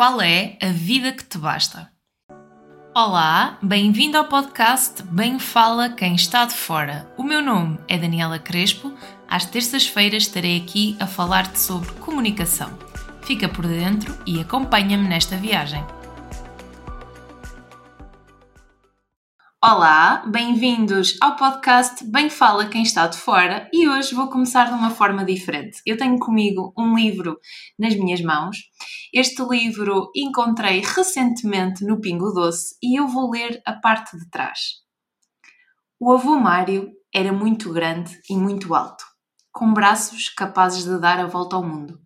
Qual é a vida que te basta? Olá, bem-vindo ao podcast Bem Fala Quem Está de Fora. O meu nome é Daniela Crespo. Às terças-feiras estarei aqui a falar-te sobre comunicação. Fica por dentro e acompanha-me nesta viagem. Olá, bem-vindos ao podcast Bem Fala Quem Está de Fora e hoje vou começar de uma forma diferente. Eu tenho comigo um livro nas minhas mãos. Este livro encontrei recentemente no Pingo Doce e eu vou ler a parte de trás. O avô Mário era muito grande e muito alto, com braços capazes de dar a volta ao mundo.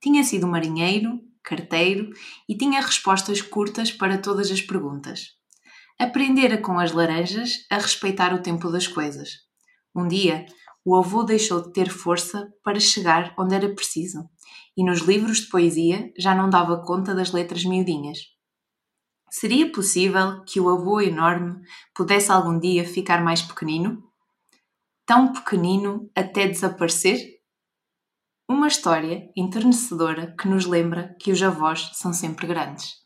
Tinha sido marinheiro, carteiro e tinha respostas curtas para todas as perguntas Aprendera com as laranjas a respeitar o tempo das coisas. Um dia, o avô deixou de ter força para chegar onde era preciso, e nos livros de poesia já não dava conta das letras miudinhas. Seria possível que o avô enorme pudesse algum dia ficar mais pequenino? Tão pequenino até desaparecer? Uma história enternecedora que nos lembra que os avós são sempre grandes.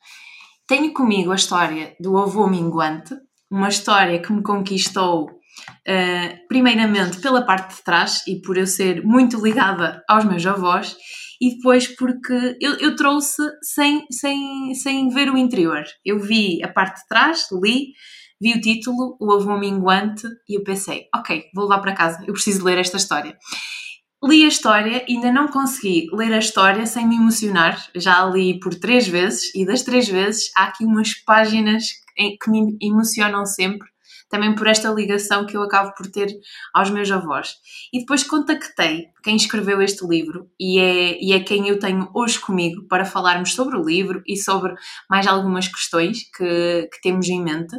Tenho comigo a história do avô minguante, uma história que me conquistou uh, primeiramente pela parte de trás e por eu ser muito ligada aos meus avós e depois porque eu, eu trouxe sem, sem, sem ver o interior. Eu vi a parte de trás, li, vi o título, o avô minguante e eu pensei, ok, vou lá para casa, eu preciso ler esta história. Li a história, ainda não consegui ler a história sem me emocionar. Já a li por três vezes e das três vezes há aqui umas páginas que me emocionam sempre, também por esta ligação que eu acabo por ter aos meus avós. E depois contactei quem escreveu este livro e é, e é quem eu tenho hoje comigo para falarmos sobre o livro e sobre mais algumas questões que, que temos em mente.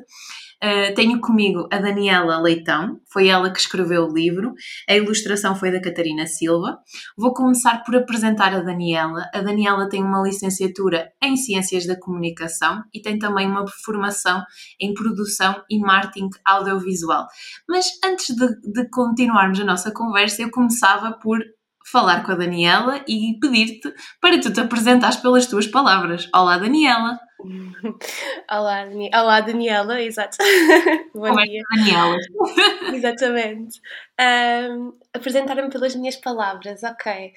Uh, tenho comigo a Daniela Leitão, foi ela que escreveu o livro, a ilustração foi da Catarina Silva. Vou começar por apresentar a Daniela. A Daniela tem uma licenciatura em Ciências da Comunicação e tem também uma formação em Produção e Marketing Audiovisual. Mas antes de, de continuarmos a nossa conversa, eu começava por falar com a Daniela e pedir-te para tu te apresentares pelas tuas palavras. Olá, Daniela! Olá, Dani... Olá, Daniela, exato. Bom é dia. É Daniela. Exatamente. Um, Apresentar-me pelas minhas palavras, ok.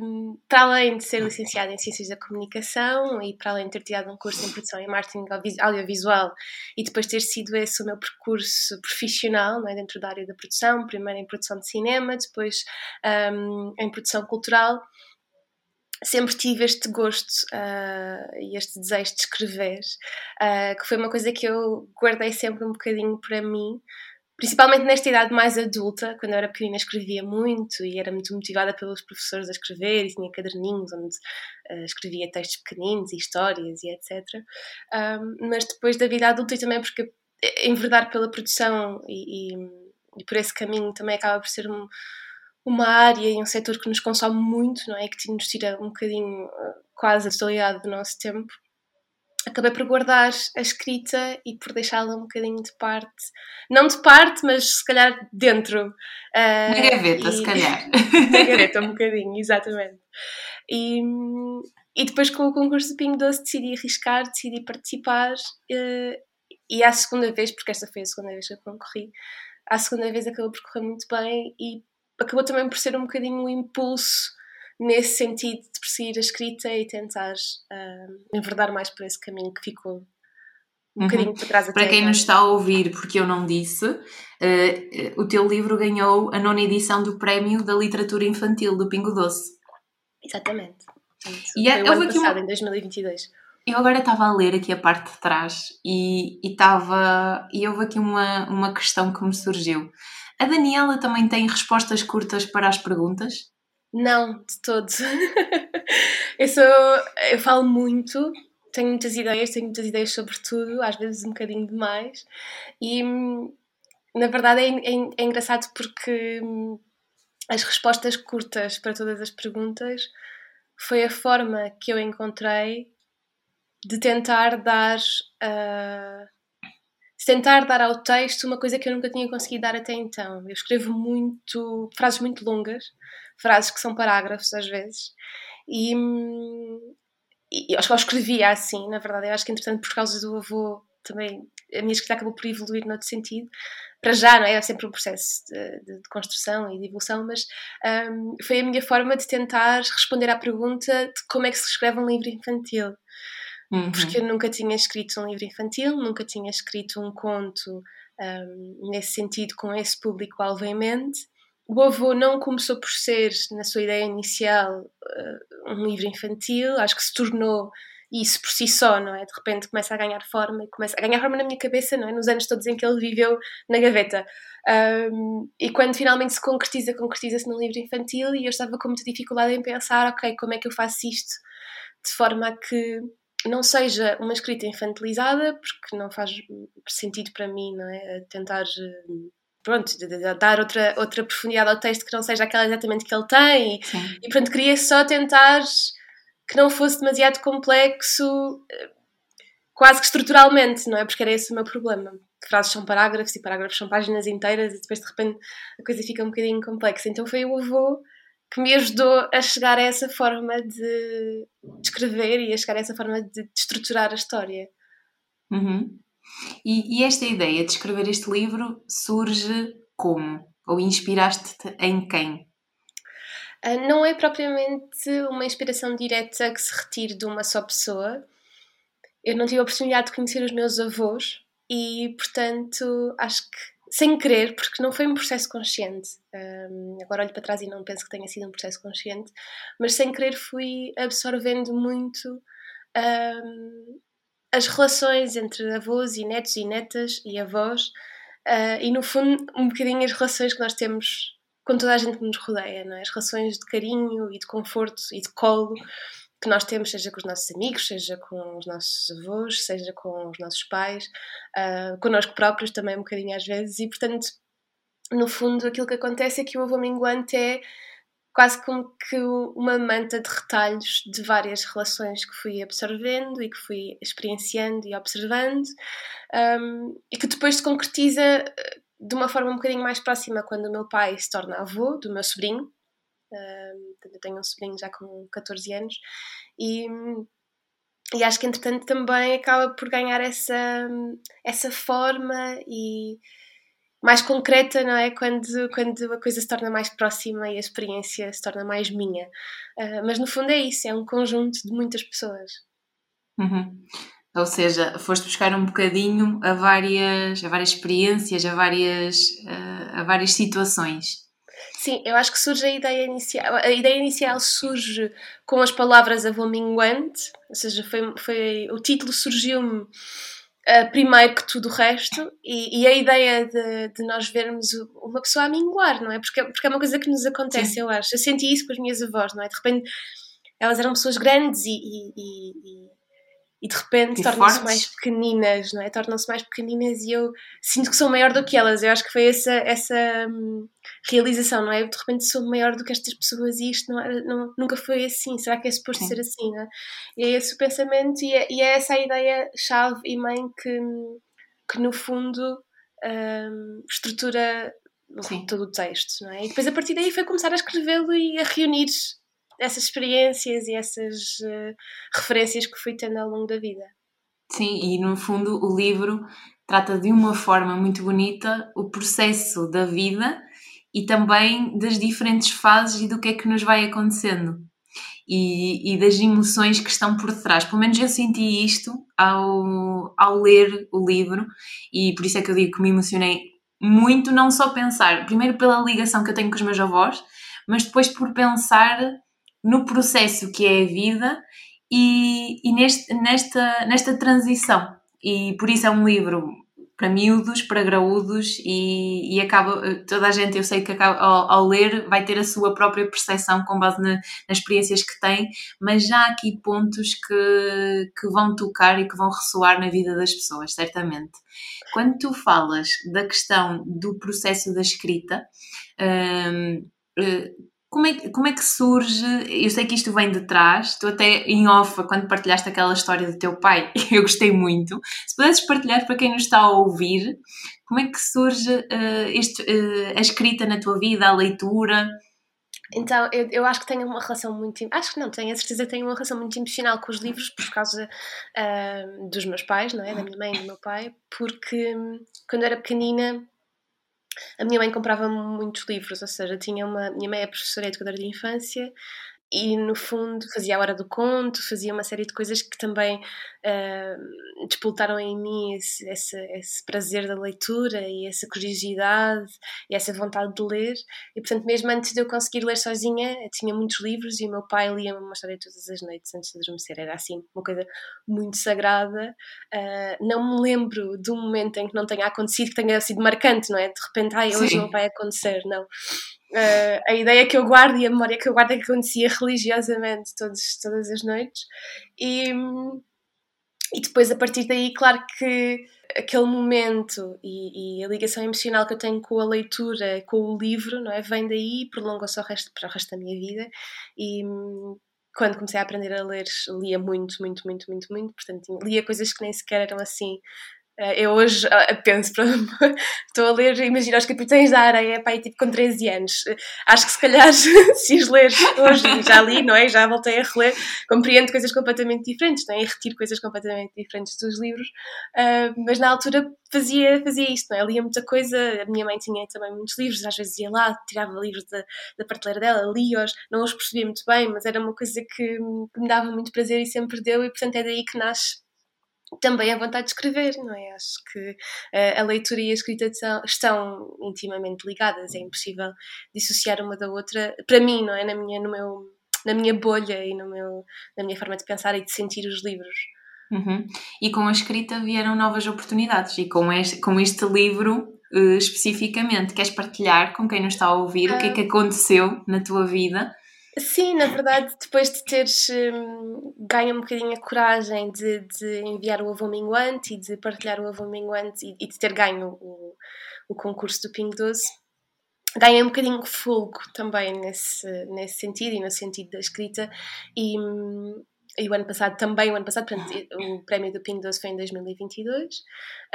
Um, para além de ser licenciada em Ciências da Comunicação e para além de ter tirado um curso em Produção e Marketing Audiovisual e depois ter sido esse o meu percurso profissional é, dentro da área da produção, primeiro em produção de cinema, depois um, em produção cultural, sempre tive este gosto uh, e este desejo de escrever, uh, que foi uma coisa que eu guardei sempre um bocadinho para mim, principalmente nesta idade mais adulta, quando eu era pequenina escrevia muito e era muito motivada pelos professores a escrever e tinha caderninhos onde uh, escrevia textos pequeninos e histórias e etc. Um, mas depois da vida adulta e também porque enverdar pela produção e, e, e por esse caminho também acaba por ser um uma área e um setor que nos consome muito, não é? Que nos tira um bocadinho, eh, quase a totalidade do nosso tempo. Acabei por guardar a escrita e por deixá-la um bocadinho de parte. Não de parte, mas se calhar dentro. Uh, na gaveta, e, se calhar. na gaveta, um bocadinho, exatamente. E, e depois com o concurso de Pingo Doce decidi arriscar, decidi participar. Uh, e à segunda vez, porque esta foi a segunda vez que eu concorri, à segunda vez acabou por correr muito bem e acabou também por ser um bocadinho um impulso nesse sentido de perseguir a escrita e tentar uh, enverdar mais por esse caminho que ficou um uhum. bocadinho para trás. Para quem nos está a ouvir, porque eu não disse, uh, o teu livro ganhou a nona edição do Prémio da Literatura Infantil do Pingo Doce. Exatamente. E é, Foi o ano passado, uma... em 2022. Eu agora estava a ler aqui a parte de trás e, estava e houve aqui uma, uma questão que me surgiu. A Daniela também tem respostas curtas para as perguntas? Não, de todo. eu, sou, eu falo muito, tenho muitas ideias, tenho muitas ideias sobre tudo, às vezes um bocadinho demais. E na verdade é, é, é engraçado porque as respostas curtas para todas as perguntas foi a forma que eu encontrei de tentar dar uh, tentar dar ao texto uma coisa que eu nunca tinha conseguido dar até então. Eu escrevo muito, frases muito longas, frases que são parágrafos às vezes, e, e acho que eu escrevia assim, na verdade. Eu acho que, entretanto, por causa do avô, também a minha escrita acabou por evoluir noutro sentido. Para já, não é? É sempre um processo de, de construção e de evolução, mas um, foi a minha forma de tentar responder à pergunta de como é que se escreve um livro infantil. Uhum. Porque eu nunca tinha escrito um livro infantil, nunca tinha escrito um conto um, nesse sentido, com esse público-alvo em mente. O avô não começou por ser, na sua ideia inicial, uh, um livro infantil, acho que se tornou isso por si só, não é? De repente começa a ganhar forma e começa a ganhar forma na minha cabeça, não é? Nos anos todos em que ele viveu na gaveta. Um, e quando finalmente se concretiza, concretiza-se num livro infantil e eu estava com muita dificuldade em pensar, ok, como é que eu faço isto de forma a que não seja uma escrita infantilizada, porque não faz sentido para mim, não é? Tentar pronto, de, de dar outra, outra profundidade ao texto que não seja aquela exatamente que ele tem. E, e pronto, queria só tentar que não fosse demasiado complexo, eh, quase que estruturalmente, não é? Porque era esse o meu problema. Frases são parágrafos e parágrafos são páginas inteiras e depois de repente a coisa fica um bocadinho complexa. Então foi o avô que me ajudou a chegar a essa forma de escrever e a chegar a essa forma de, de estruturar a história. Uhum. E, e, esta ideia de escrever este livro surge como? Ou inspiraste-te em quem? Uh, não é propriamente uma inspiração direta que se retire de uma só pessoa. Eu não tive a oportunidade de conhecer os meus avós e, portanto, acho que sem querer, porque não foi um processo consciente. Um, agora olho para trás e não penso que tenha sido um processo consciente, mas sem querer fui absorvendo muito um, as relações entre avós e netos e netas e avós, uh, e no fundo, um bocadinho as relações que nós temos com toda a gente que nos rodeia, é? as relações de carinho e de conforto e de colo que nós temos, seja com os nossos amigos, seja com os nossos avós, seja com os nossos pais, uh, connosco próprios também um bocadinho às vezes, e portanto, no fundo, aquilo que acontece é que o avô minguante é quase como que uma manta de retalhos de várias relações que fui absorvendo e que fui experienciando e observando, um, e que depois se concretiza eh, de uma forma um bocadinho mais próxima quando o meu pai se torna avô do meu sobrinho, eu tenho um sobrinho já com 14 anos e, e acho que entretanto também acaba por ganhar essa, essa forma e mais concreta, não é? Quando, quando a coisa se torna mais próxima e a experiência se torna mais minha. Uh, mas no fundo é isso, é um conjunto de muitas pessoas. Uhum. Ou seja, foste buscar um bocadinho a várias, a várias experiências, a várias, uh, a várias situações. Sim, eu acho que surge a ideia inicial. A ideia inicial surge com as palavras avô minguante, ou seja, foi, foi, o título surgiu-me uh, primeiro que tudo o resto, e, e a ideia de, de, nós vermos uma pessoa a minguar, não é? Porque, porque é uma coisa que nos acontece, Sim. eu acho. Eu senti isso com as minhas avós, não é? De repente elas eram pessoas grandes e, e, e e de repente tornam-se mais pequeninas, não é? Tornam-se mais pequeninas e eu sinto que sou maior do que elas. Eu acho que foi essa, essa hum, realização, não é? Eu de repente sou maior do que estas pessoas e isto não, era, não nunca foi assim. Será que é suposto Sim. ser assim, não é? E é esse o pensamento e é, e é essa a ideia-chave e mãe que, que no fundo hum, estrutura Sim. todo o texto, não é? E depois a partir daí foi começar a escrevê-lo e a reunir essas experiências e essas uh, referências que fui tendo ao longo da vida. Sim, e no fundo o livro trata de uma forma muito bonita o processo da vida e também das diferentes fases e do que é que nos vai acontecendo. E, e, das emoções que estão por detrás. Pelo menos eu senti isto ao, ao ler o livro, e por isso é que eu digo que me emocionei muito, não só pensar, primeiro pela ligação que eu tenho com os meus avós, mas depois por pensar no processo que é a vida e, e neste, nesta, nesta transição. E por isso é um livro para miúdos, para graúdos e, e acaba, toda a gente eu sei que acaba, ao, ao, ler vai ter a sua própria percepção com base na, nas experiências que tem, mas já há aqui pontos que, que vão tocar e que vão ressoar na vida das pessoas, certamente. Quando tu falas da questão do processo da escrita, hum, eh, como é, como é que surge? Eu sei que isto vem de trás, tu até em off, quando partilhaste aquela história do teu pai, eu gostei muito. Se pudesses partilhar para quem nos está a ouvir, como é que surge uh, este, uh, a escrita na tua vida, a leitura? Então, eu, eu acho que tenho uma relação muito. Acho que não, tenho a certeza que tenho uma relação muito emocional com os livros por causa uh, dos meus pais, não é? Da minha mãe e do meu pai, porque hum, quando eu era pequenina a minha mãe comprava muitos livros, ou seja, tinha uma. Minha mãe é professora educadora de infância e no fundo fazia a hora do conto, fazia uma série de coisas que também uh, despoltaram em mim esse, esse, esse, prazer da leitura e essa curiosidade e essa vontade de ler. E portanto, mesmo antes de eu conseguir ler sozinha, tinha muitos livros e o meu pai lia-me uma história todas as noites antes de adormecer. Era assim, uma coisa muito sagrada. Uh, não me lembro de um momento em que não tenha acontecido, que tenha sido marcante, não é? De repente, ai, hoje Sim. não vai acontecer, não. Uh, a ideia que eu guardo e a memória que eu guardo é que acontecia religiosamente todos, todas as noites. E, e depois, a partir daí, claro que aquele momento e, e, a ligação emocional que eu tenho com a leitura, com o livro, não é? Vem daí e prolonga-se para o resto da minha vida. E quando comecei a aprender a ler, lia muito, muito, muito, muito, muito. Portanto, lia coisas que nem sequer eram assim eu hoje eh, penso, estou a ler, imagina os Capitães da Areia, pá, tipo com 13 anos. Eh, acho que se calhar, se os ler hoje, já li, não é? Já voltei a reler, compreendo coisas completamente diferentes, não é? E retiro coisas completamente diferentes dos livros, uh, mas na altura fazia, fazia isto, não é? Lia muita coisa, a minha mãe tinha também muitos livros, às vezes ia lá, tirava livros da, da prateleira dela, lia-os, não os percebia muito bem, mas era uma coisa que, que me dava muito prazer e sempre deu, e portanto é daí que nasce também a vontade de escrever, não é? Acho que uh, a leitura e a escrita são, estão intimamente ligadas, é impossível dissociar uma da outra, para mim, não é? Na minha, no meu, na minha bolha e no meu, na minha forma de pensar e de sentir os livros. Uhum. E com a escrita vieram novas oportunidades, e com este, com este livro uh, especificamente, queres partilhar com quem nos está a ouvir uh, o que é que ah. aconteceu na tua vida? Sim, na verdade, depois de teres um, ganho um bocadinho a coragem de, de, enviar o avô minguante e de partilhar o avô minguante e, e de ter ganho o, o concurso do Ping 12, ganhei um bocadinho de fogo também nesse, nesse sentido e no sentido da escrita. E, hum, e o ano passado também, o ano passado, portanto, o prémio do Ping 12 foi em 2022 uh,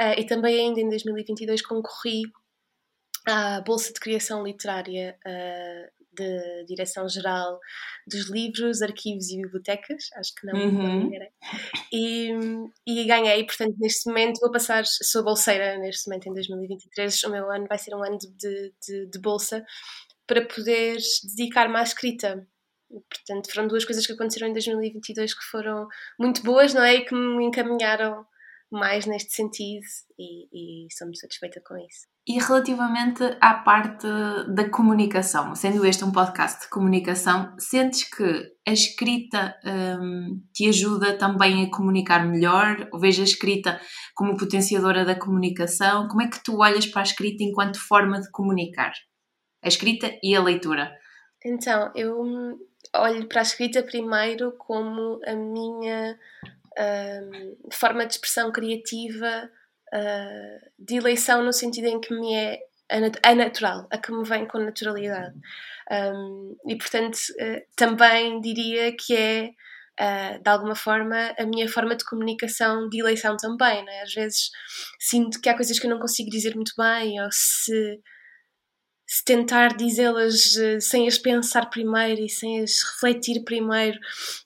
eh, e também ainda em 2022 concorri à Bolsa de Criação Literária uh, de Direção-Geral dos Livros, Arquivos e Bibliotecas, acho que não, uhum. e, e ganhei, portanto, neste momento vou passar, sou bolseira neste momento em 2023, o meu ano vai ser um ano de, de, de bolsa para poder dedicar-me à escrita. Portanto, foram duas coisas que aconteceram em 2022 que foram muito boas, não é? E que me encaminharam mais neste sentido e, e sou muito satisfeita com isso. E relativamente à parte da comunicação, sendo este um podcast de comunicação, sentes que a escrita um, te ajuda também a comunicar melhor? Ou vejo a escrita como potenciadora da comunicação? Como é que tu olhas para a escrita enquanto forma de comunicar? A escrita e a leitura? Então, eu olho para a escrita primeiro como a minha um, forma de expressão criativa uh, de eleição no sentido em que me é a natural, a que me vem com naturalidade. Um, e portanto, uh, também diria que é, uh, de alguma forma, a minha forma de comunicação de eleição também. Né? Às vezes sinto que há coisas que eu não consigo dizer muito bem, ou se se tentar dizê-las eh, sem as pensar primeiro e sem as refletir primeiro,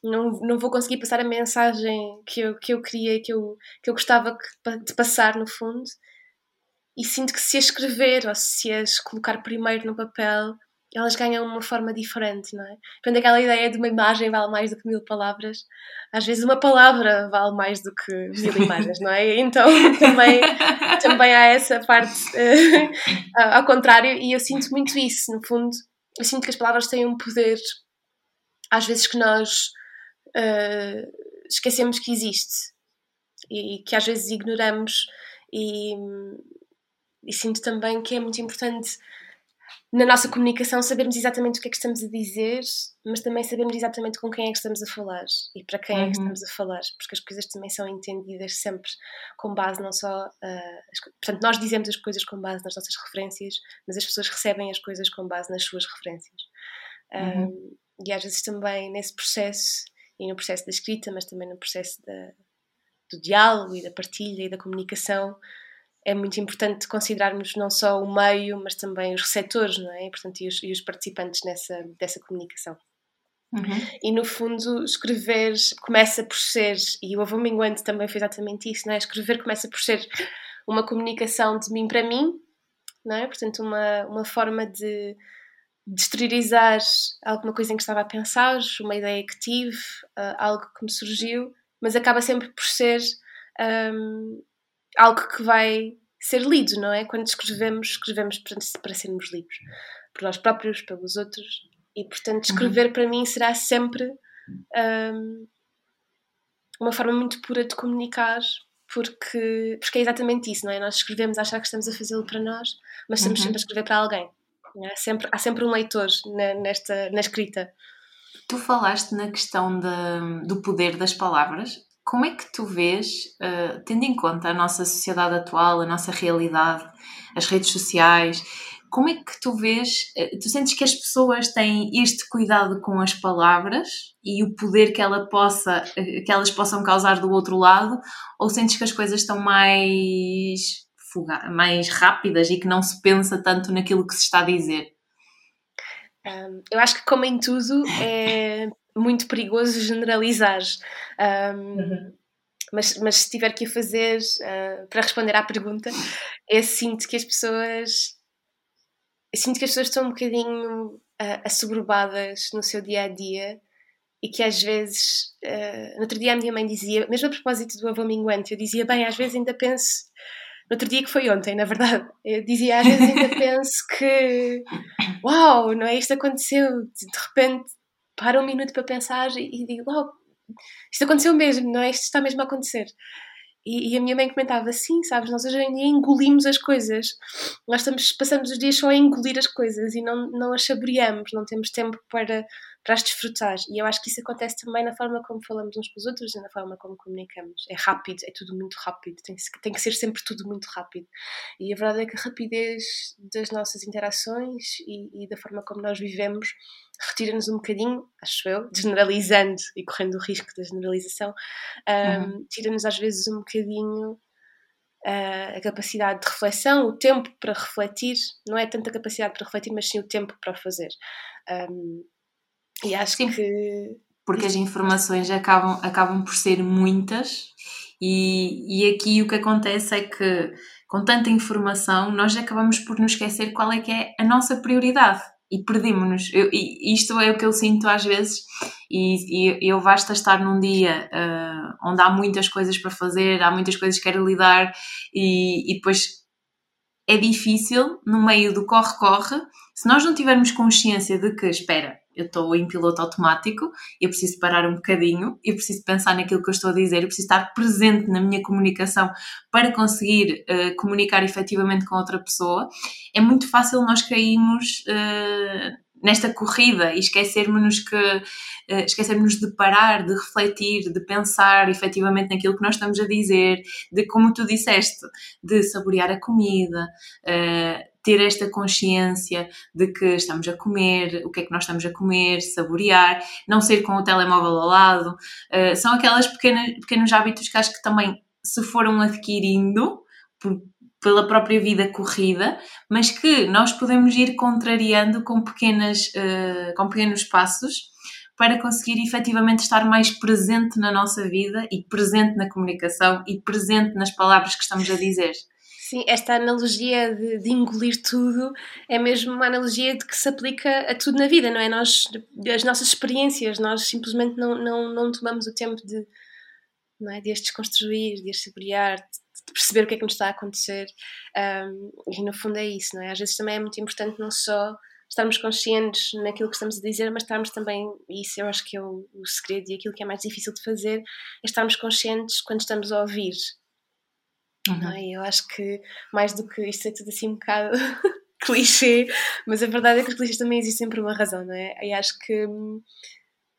não, não vou conseguir passar a mensagem que eu, que eu queria, que eu, que eu gostava de passar no fundo. E sinto que se as escrever ou se as colocar primeiro no papel, elas ganham uma forma diferente, não é? Portanto, aquela ideia de uma imagem vale mais do que mil palavras, às vezes uma palavra vale mais do que mil imagens, não é? Então também, também há essa parte uh, ao contrário, e eu sinto muito isso, no fundo. Eu sinto que as palavras têm um poder, às vezes, que nós uh, esquecemos que existe e que às vezes ignoramos, e, e sinto também que é muito importante na nossa comunicação sabermos exatamente o que é que estamos a dizer, mas também sabermos exatamente com quem é que estamos a falar e para quem uhum. é que uhum. estamos a falar, porque as coisas também são entendidas sempre com base não só. Uh, as, portanto, nós dizemos as coisas com base nas nossas referências, mas as pessoas recebem as coisas com base nas suas referências. Uhum. Um, e às vezes também nesse processo, e no processo da escrita, mas também no processo da, do diálogo e da partilha e da comunicação, é muito importante considerarmos não só o meio, mas também os receptores, não é? Portanto, e os, e os participantes nessa, dessa comunicação. Uhum. E no fundo, escrever começa por ser, e o avô minguante também foi exatamente isso, não é? Escrever começa por ser uma comunicação de mim para mim, não é? Portanto, uma, uma forma de, de exteriorizar alguma coisa em que estava a pensar, uma ideia que tive, uh, algo que me surgiu, mas acaba sempre por ser um, algo que vai ser lido, não é? Quando escrevemos, escrevemos para, para sermos lidos, por nós próprios, pelos outros, e portanto, uhum. escrever uhum. para mim será sempre um, uma forma muito pura de comunicar, porque, porque é exatamente isso, não é? Nós escrevemos a achar que estamos a fazê-lo para nós, mas estamos uhum. sempre a escrever para alguém. É? Sempre, há sempre um leitor na, nesta, na escrita. Tu falaste na questão de, do poder das palavras. Como é que tu vês, uh, tendo em conta a nossa sociedade atual, a nossa realidade, as redes sociais, como é que tu vês, eh, tu sentes que as pessoas têm este cuidado com as palavras e o poder que, ela possa, eh, que elas possam causar do outro lado, ou sentes que as coisas estão mais, mais rápidas e que não se pensa tanto naquilo que se está a dizer? Um, eu acho que, como em tudo, é muito perigoso generalizar. Um, uhum. Mas, mas se tiver que a fazer uh, para responder à pergunta, é sinto que as pessoas eu sinto que as pessoas estão um bocadinho uh, assoberbadas no seu dia a dia e que às vezes. Uh, no outro dia a minha mãe dizia, mesmo a propósito do avô minguante, eu dizia, bem, às vezes ainda penso. No outro dia que foi ontem, na verdade, eu dizia, às vezes ainda penso que. Uau, não é? Isto aconteceu. De repente paro um minuto para pensar e, e digo, uau, isto aconteceu mesmo, não é? Isto está mesmo a acontecer. E, e, a minha mãe comentava assim, sabes, nós hoje em dia engolimos as coisas. Nós estamos, passamos os dias só a engolir as coisas e não, não as saboreamos, não temos tempo para, para as desfrutar. E eu acho que isso acontece também na forma como falamos uns com os outros e na forma como comunicamos. É rápido, é tudo muito rápido, tem, tem que ser sempre tudo muito rápido. E a verdade é que a rapidez das nossas interações e, e da forma como nós vivemos retira-nos um bocadinho, acho eu, generalizando e correndo o risco da generalização, um, uhum. tira-nos às vezes um bocadinho uh, a capacidade de reflexão, o tempo para refletir, não é tanto a capacidade para refletir, mas sim o tempo para fazer. Um, e acho sim, que. Porque as informações acabam, acabam por ser muitas, e, e aqui o que acontece é que, com tanta informação, nós acabamos por nos esquecer qual é que é a nossa prioridade e perdemos-nos. Isto é o que eu sinto às vezes, e, e eu basta estar num dia uh, onde há muitas coisas para fazer, há muitas coisas que quero lidar, e, e depois é difícil, no meio do corre-corre, se nós não tivermos consciência de que, espera, eu estou em piloto automático, eu preciso parar um bocadinho, eu preciso pensar naquilo que eu estou a dizer, eu preciso estar presente na minha comunicação para conseguir uh, comunicar efetivamente com outra pessoa. É muito fácil nós cairmos uh, nesta corrida e esquecermos-nos que uh, esquecermos de parar, de refletir, de pensar efetivamente naquilo que nós estamos a dizer, de como tu disseste, de saborear a comida, ter esta consciência de que estamos a comer, o que é que nós estamos a comer, saborear, não ser com o telemóvel ao lado. Uh, são aquelas pequenas, pequenos hábitos que acho que também se foram adquirindo por, pela própria vida corrida, mas que nós podemos ir contrariando com, pequenas, uh, com pequenos passos para conseguir efetivamente estar mais presente na nossa vida e presente na comunicação e presente nas palavras que estamos a dizer. Sim, esta analogia de, de, engolir tudo é mesmo uma analogia de que se aplica a tudo na vida, não é? Nós, as nossas experiências, nós simplesmente não, não, não tomamos o tempo de, não é? de as desconstruir, de as saborear, de perceber o que é que nos está a acontecer. Um, e no fundo é isso, não é? Às vezes também é muito importante não só estarmos conscientes naquilo que estamos a dizer, mas estarmos também, e isso eu acho que é o, o segredo e aquilo que é mais difícil de fazer, é estarmos conscientes quando estamos a ouvir Uhum. É? Eu acho que mais do que isto é tudo assim um bocado clichê, mas a verdade é que os clichês também existem por uma razão, não é? E acho que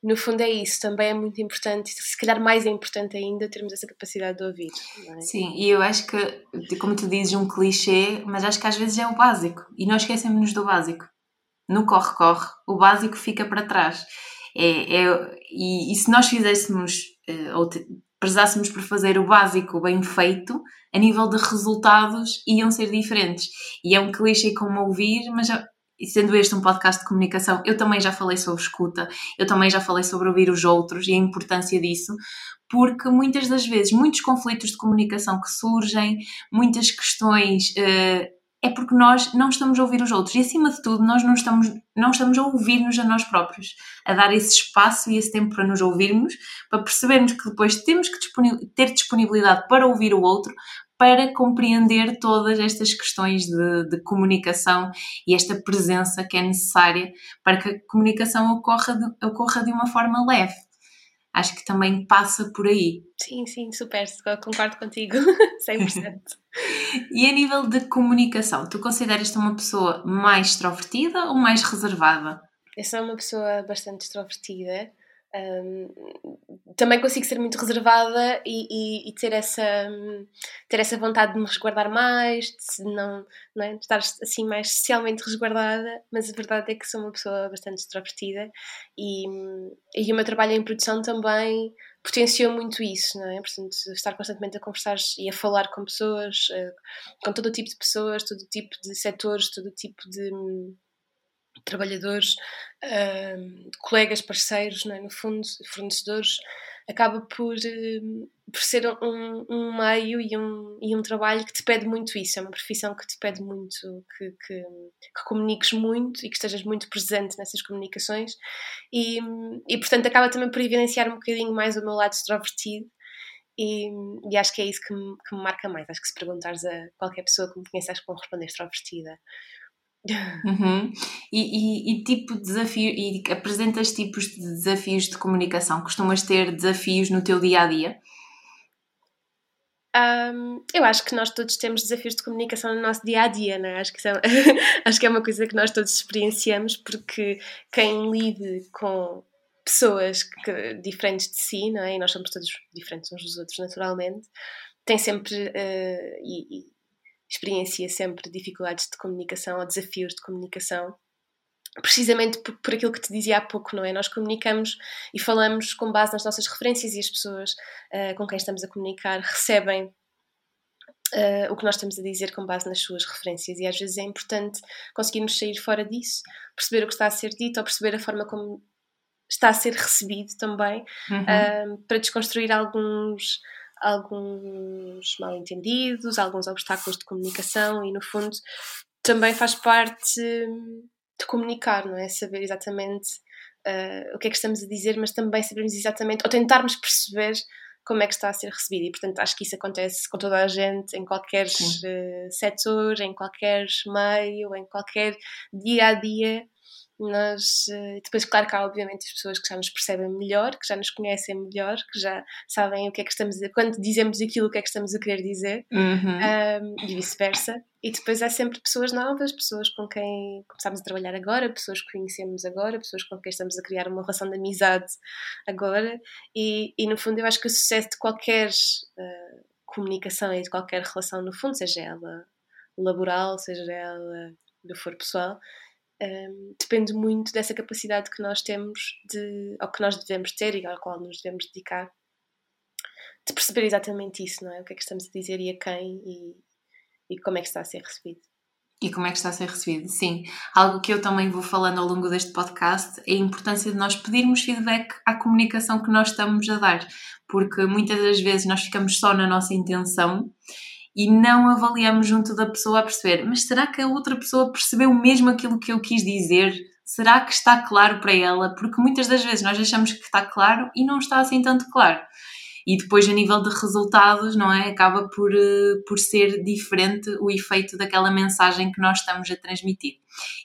no fundo é isso, também é muito importante, se calhar mais é importante ainda termos essa capacidade de ouvir. É? Sim, e eu acho que, como tu dizes, um clichê, mas acho que às vezes é o básico e nós esquecemos-nos do básico. No corre-corre, o básico fica para trás. É, é, e, e se nós fizéssemos, eh, ou prezássemos por fazer o básico bem feito, a nível de resultados iam ser diferentes. E é um clichê como ouvir, mas sendo este um podcast de comunicação, eu também já falei sobre escuta, eu também já falei sobre ouvir os outros e a importância disso, porque muitas das vezes, muitos conflitos de comunicação que surgem, muitas questões. Uh, é porque nós não estamos a ouvir os outros e, acima de tudo, nós não estamos, não estamos a ouvir-nos a nós próprios, a dar esse espaço e esse tempo para nos ouvirmos, para percebermos que depois temos que ter disponibilidade para ouvir o outro, para compreender todas estas questões de, de, comunicação e esta presença que é necessária para que a comunicação ocorra de, ocorra de uma forma leve. Acho que também passa por aí. Sim, sim, super, concordo contigo, 100%. e a nível de comunicação, tu consideras-te uma pessoa mais extrovertida ou mais reservada? Eu sou uma pessoa bastante extrovertida. Um, também consigo ser muito reservada e, e, e, ter, essa, ter essa vontade de me resguardar mais, de não, não é? de estar assim mais socialmente resguardada, mas a verdade é que sou uma pessoa bastante extrovertida e, e o meu trabalho em produção também potenciou muito isso, não é? Portanto, estar constantemente a conversar e a falar com pessoas, eh, com todo o tipo de pessoas, todo o tipo de setores, todo o tipo de trabalhadores, uh, colegas, parceiros, é? no fundo, fornecedores, acaba por, uh, por ser um, um, meio e um, e um trabalho que te pede muito isso. É uma profissão que te pede muito que, que, que comuniques muito e que estejas muito presente nessas comunicações, e, e portanto acaba também por evidenciar um bocadinho mais o meu lado extrovertido. E, e, acho que é isso que me, que me marca mais. Acho que se perguntares a qualquer pessoa que me conhece, acho que vão responder extrovertida. Uhum. E, e, e, tipo de desafio, e apresentas tipos de desafios de comunicação? Costumas ter desafios no teu dia a dia? Um, eu acho que nós todos temos desafios de comunicação no nosso dia a dia, não é? Acho que, é, acho que é uma coisa que nós todos experienciamos, porque quem lide com pessoas que, diferentes de si, não é? E nós somos todos diferentes uns dos outros, naturalmente, tem sempre. Uh, e, experiencia sempre dificuldades de comunicação ou desafios de comunicação, precisamente por, por, aquilo que te dizia há pouco, não é? Nós comunicamos e falamos com base nas nossas referências e as pessoas uh, com quem estamos a comunicar recebem Uh, o que nós estamos a dizer com base nas suas referências, e às vezes é importante conseguirmos sair fora disso, perceber o que está a ser dito ou perceber a forma como está a ser recebido também, uhum. uh, para desconstruir alguns alguns mal-entendidos, alguns obstáculos de comunicação e, no fundo, também faz parte de comunicar, não é? Saber exatamente uh, o que é que estamos a dizer, mas também sabermos exatamente, ou tentarmos perceber como é que está a ser recebido. E, portanto, acho que isso acontece com toda a gente, em qualquer uh, setor, em qualquer meio, em qualquer dia a dia. Nós, eh, depois, claro que há obviamente as pessoas que já nos percebem melhor, que já nos conhecem melhor, que já sabem o que é que estamos a quando dizemos aquilo, o que é que estamos a querer dizer, uhum. um, e vice-versa. E depois há sempre pessoas novas, pessoas com quem começamos a trabalhar agora, pessoas que conhecemos agora, pessoas com quem estamos a criar uma relação de amizade agora. E, e no fundo, eu acho que o sucesso de qualquer uh, comunicação e de qualquer relação, no fundo, seja ela laboral, seja ela do for pessoal, um, depende muito dessa capacidade que nós temos de, ou que nós devemos ter e ao qual nos devemos dedicar de perceber exatamente isso, não é? O que é que estamos a dizer e a quem e, e como é que está a ser recebido. E como é que está a ser recebido? Sim, algo que eu também vou falando ao longo deste podcast é a importância de nós pedirmos feedback à comunicação que nós estamos a dar, porque muitas das vezes nós ficamos só na nossa intenção e não avaliamos junto da pessoa a perceber, mas será que a outra pessoa percebeu mesmo aquilo que eu quis dizer? Será que está claro para ela? Porque muitas das vezes nós achamos que está claro e não está assim tanto claro. E depois, a nível de resultados, não é? Acaba por, eh, por ser diferente o efeito daquela mensagem que nós estamos a transmitir.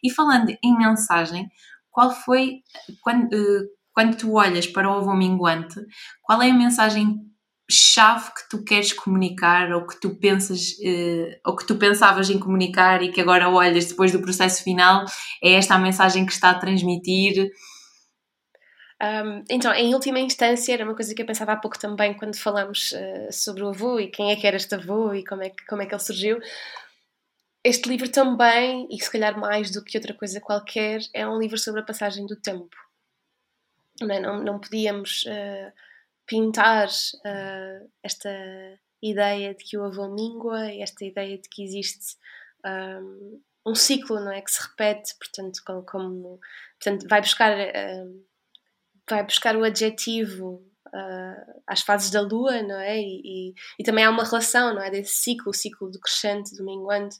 E falando em mensagem, qual foi, quando, eh, quando tu olhas para o ovo minguante, qual é a mensagem chave que tu queres comunicar ou que tu pensas uh, ou que tu pensavas em comunicar e que agora olhas depois do processo final é esta a mensagem que está a transmitir um, então, em última instância, era uma coisa que eu pensava há pouco também quando falamos uh, sobre o avô e quem é que era este avô e como é que, como é que ele surgiu. Este livro também, e se calhar mais do que outra coisa qualquer, é um livro sobre a passagem do tempo. Não, é? não, não podíamos uh, pintar uh, esta ideia de que o avô mingua, esta ideia de que existe um, um ciclo, não é, que se repete, portanto, como, como portanto, vai buscar uh, vai buscar o adjetivo uh, às fases da lua, não é? E, e, e, também há uma relação, não é? Desse ciclo, o ciclo do crescente, do minguante.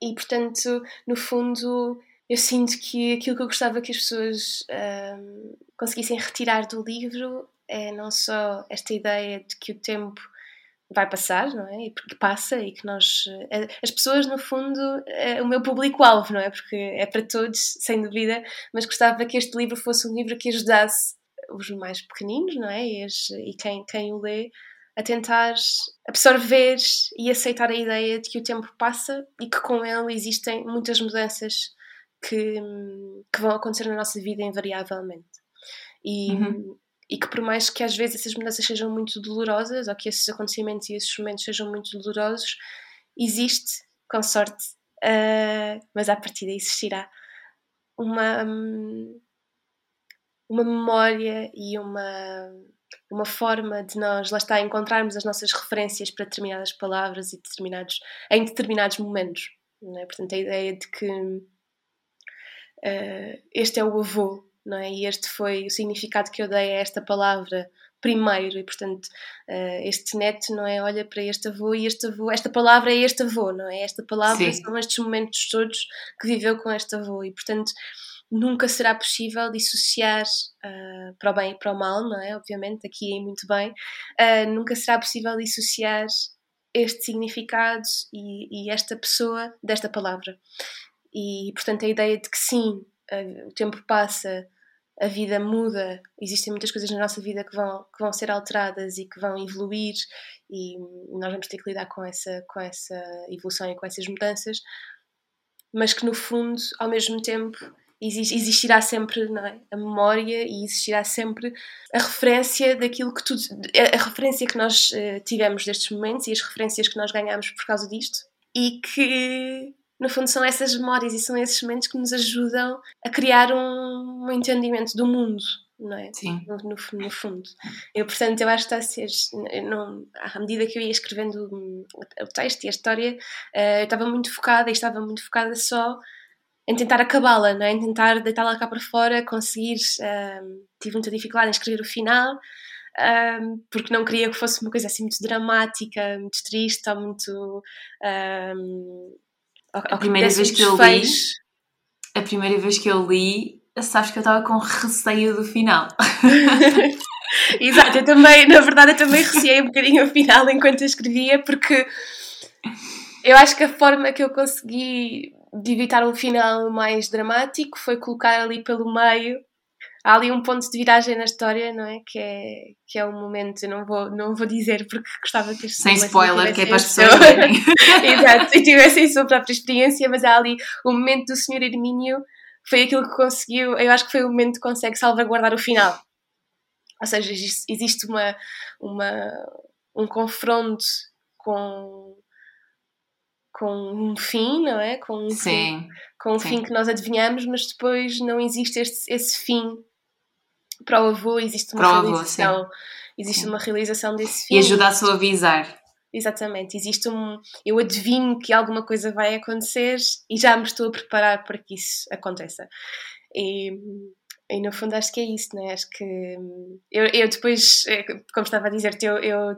E, portanto, no fundo, eu sinto que aquilo que eu gostava que as pessoas conseguissem retirar do livro é não só esta ideia de que o tempo vai passar, não é? E porque passa e que nós. Eh, as pessoas, no fundo, é o meu público-alvo, não é? Porque é para todos, sem dúvida, mas gostava que este livro fosse um livro que ajudasse os mais pequeninos, não é? E, e quem, quem o lê a tentar absorver e aceitar a ideia de que o tempo passa e que com ele existem muitas mudanças que, que vão acontecer na nossa vida invariavelmente. E, uhum. E que por mais que às vezes essas mudanças sejam muito dolorosas ou que esses acontecimentos e esses momentos sejam muito dolorosos, existe, com sorte, uh, mas à partida existirá, uma, uma memória e uma uma forma de nós, lá está, encontrarmos as nossas referências para determinadas palavras e determinados, em determinados momentos. É? Portanto, a ideia de que uh, este é o avô, não é? E este foi o significado que eu dei a esta palavra primeiro, e portanto, uh, este neto, não é? Olha para este avô e este avô, esta palavra é este avô, não é? Esta palavra Sim. são estes momentos todos que viveu com este avô, e portanto nunca será possível dissociar uh, para o bem e para o mal, não é? Obviamente, aqui é muito bem, uh, nunca será possível dissociar este significado e, e, esta pessoa desta palavra. E, portanto, a ideia de que sim, uh, o tempo passa, a vida muda, existem muitas coisas na nossa vida que vão, que vão ser alteradas e que vão evoluir e nós vamos ter que lidar com essa, com essa evolução e com essas mudanças, mas que no fundo, ao mesmo tempo, existirá sempre é? a memória e existirá sempre a referência daquilo que tudo, a referência que nós uh, tivemos destes momentos e as referências que nós ganhamos por causa disto e que no fundo são essas memórias e são esses momentos que nos ajudam a criar um, um entendimento do mundo não é? Sim. No, no, no, fundo. Eu, portanto, eu acho que está a ser. Não, à medida que eu ia escrevendo o texto e a história, uh, eu estava muito focada e estava muito focada só em tentar acabá-la, não é? em tentar deitá-la cá para fora, conseguir. Um, tive muita dificuldade em escrever o final, um, porque não queria que fosse uma coisa assim muito dramática, muito triste, ou muito. Um, a primeira vez que eu li. A primeira vez que eu li, sabes que eu estava com receio do final. Exato, eu também, na verdade, eu também receei um bocadinho o final enquanto eu escrevia, porque eu acho que a forma que eu consegui de evitar um final mais dramático foi colocar ali pelo meio há ali um ponto de viragem na história, não é? Que é, que é um momento, eu não vou, não vou dizer porque gostava que as Sem spoiler, que é para as pessoas verem. Exato, e tivessem a sua própria experiência, mas há ali o momento do Sr. Hermínio, foi aquilo que conseguiu, eu acho que foi o momento que consegue salvaguardar o final. Ou seja, existe uma, uma, um confronto com com um fim, não é? Com um sim, fim, com um sim. fim que nós adivinhamos, mas depois não existe este, esse fim para o avô, existe uma para realização, avô, existe sim. uma realização desse fim. E ajuda a suavizar. Exatamente, existe um. Eu adivinho que alguma coisa vai acontecer e já me estou a preparar para que isso aconteça. E, e no fundo acho que é isso, não é? Acho que eu, eu depois, eh, como estava a dizer-te, eu, eu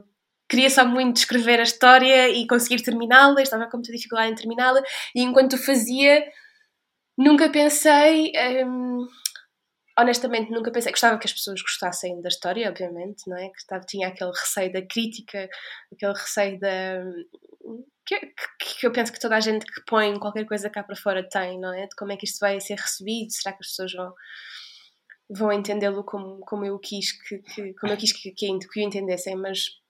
queria só muito escrever a história e conseguir terminá-la, estava com muita dificuldade em terminá-la, e enquanto fazia, nunca pensei. Hum, honestamente, nunca pensei. Gostava que as pessoas gostassem da história, obviamente, não é? Que estava, tinha aquele receio da crítica, aquele receio da. Que, que, que, eu penso que toda a gente que põe qualquer coisa cá para fora tem, não é? De como é que isto vai ser recebido, será que as pessoas vão vão entendê-lo como, como eu quis que, que como eu quis que, que, que o entendessem, mas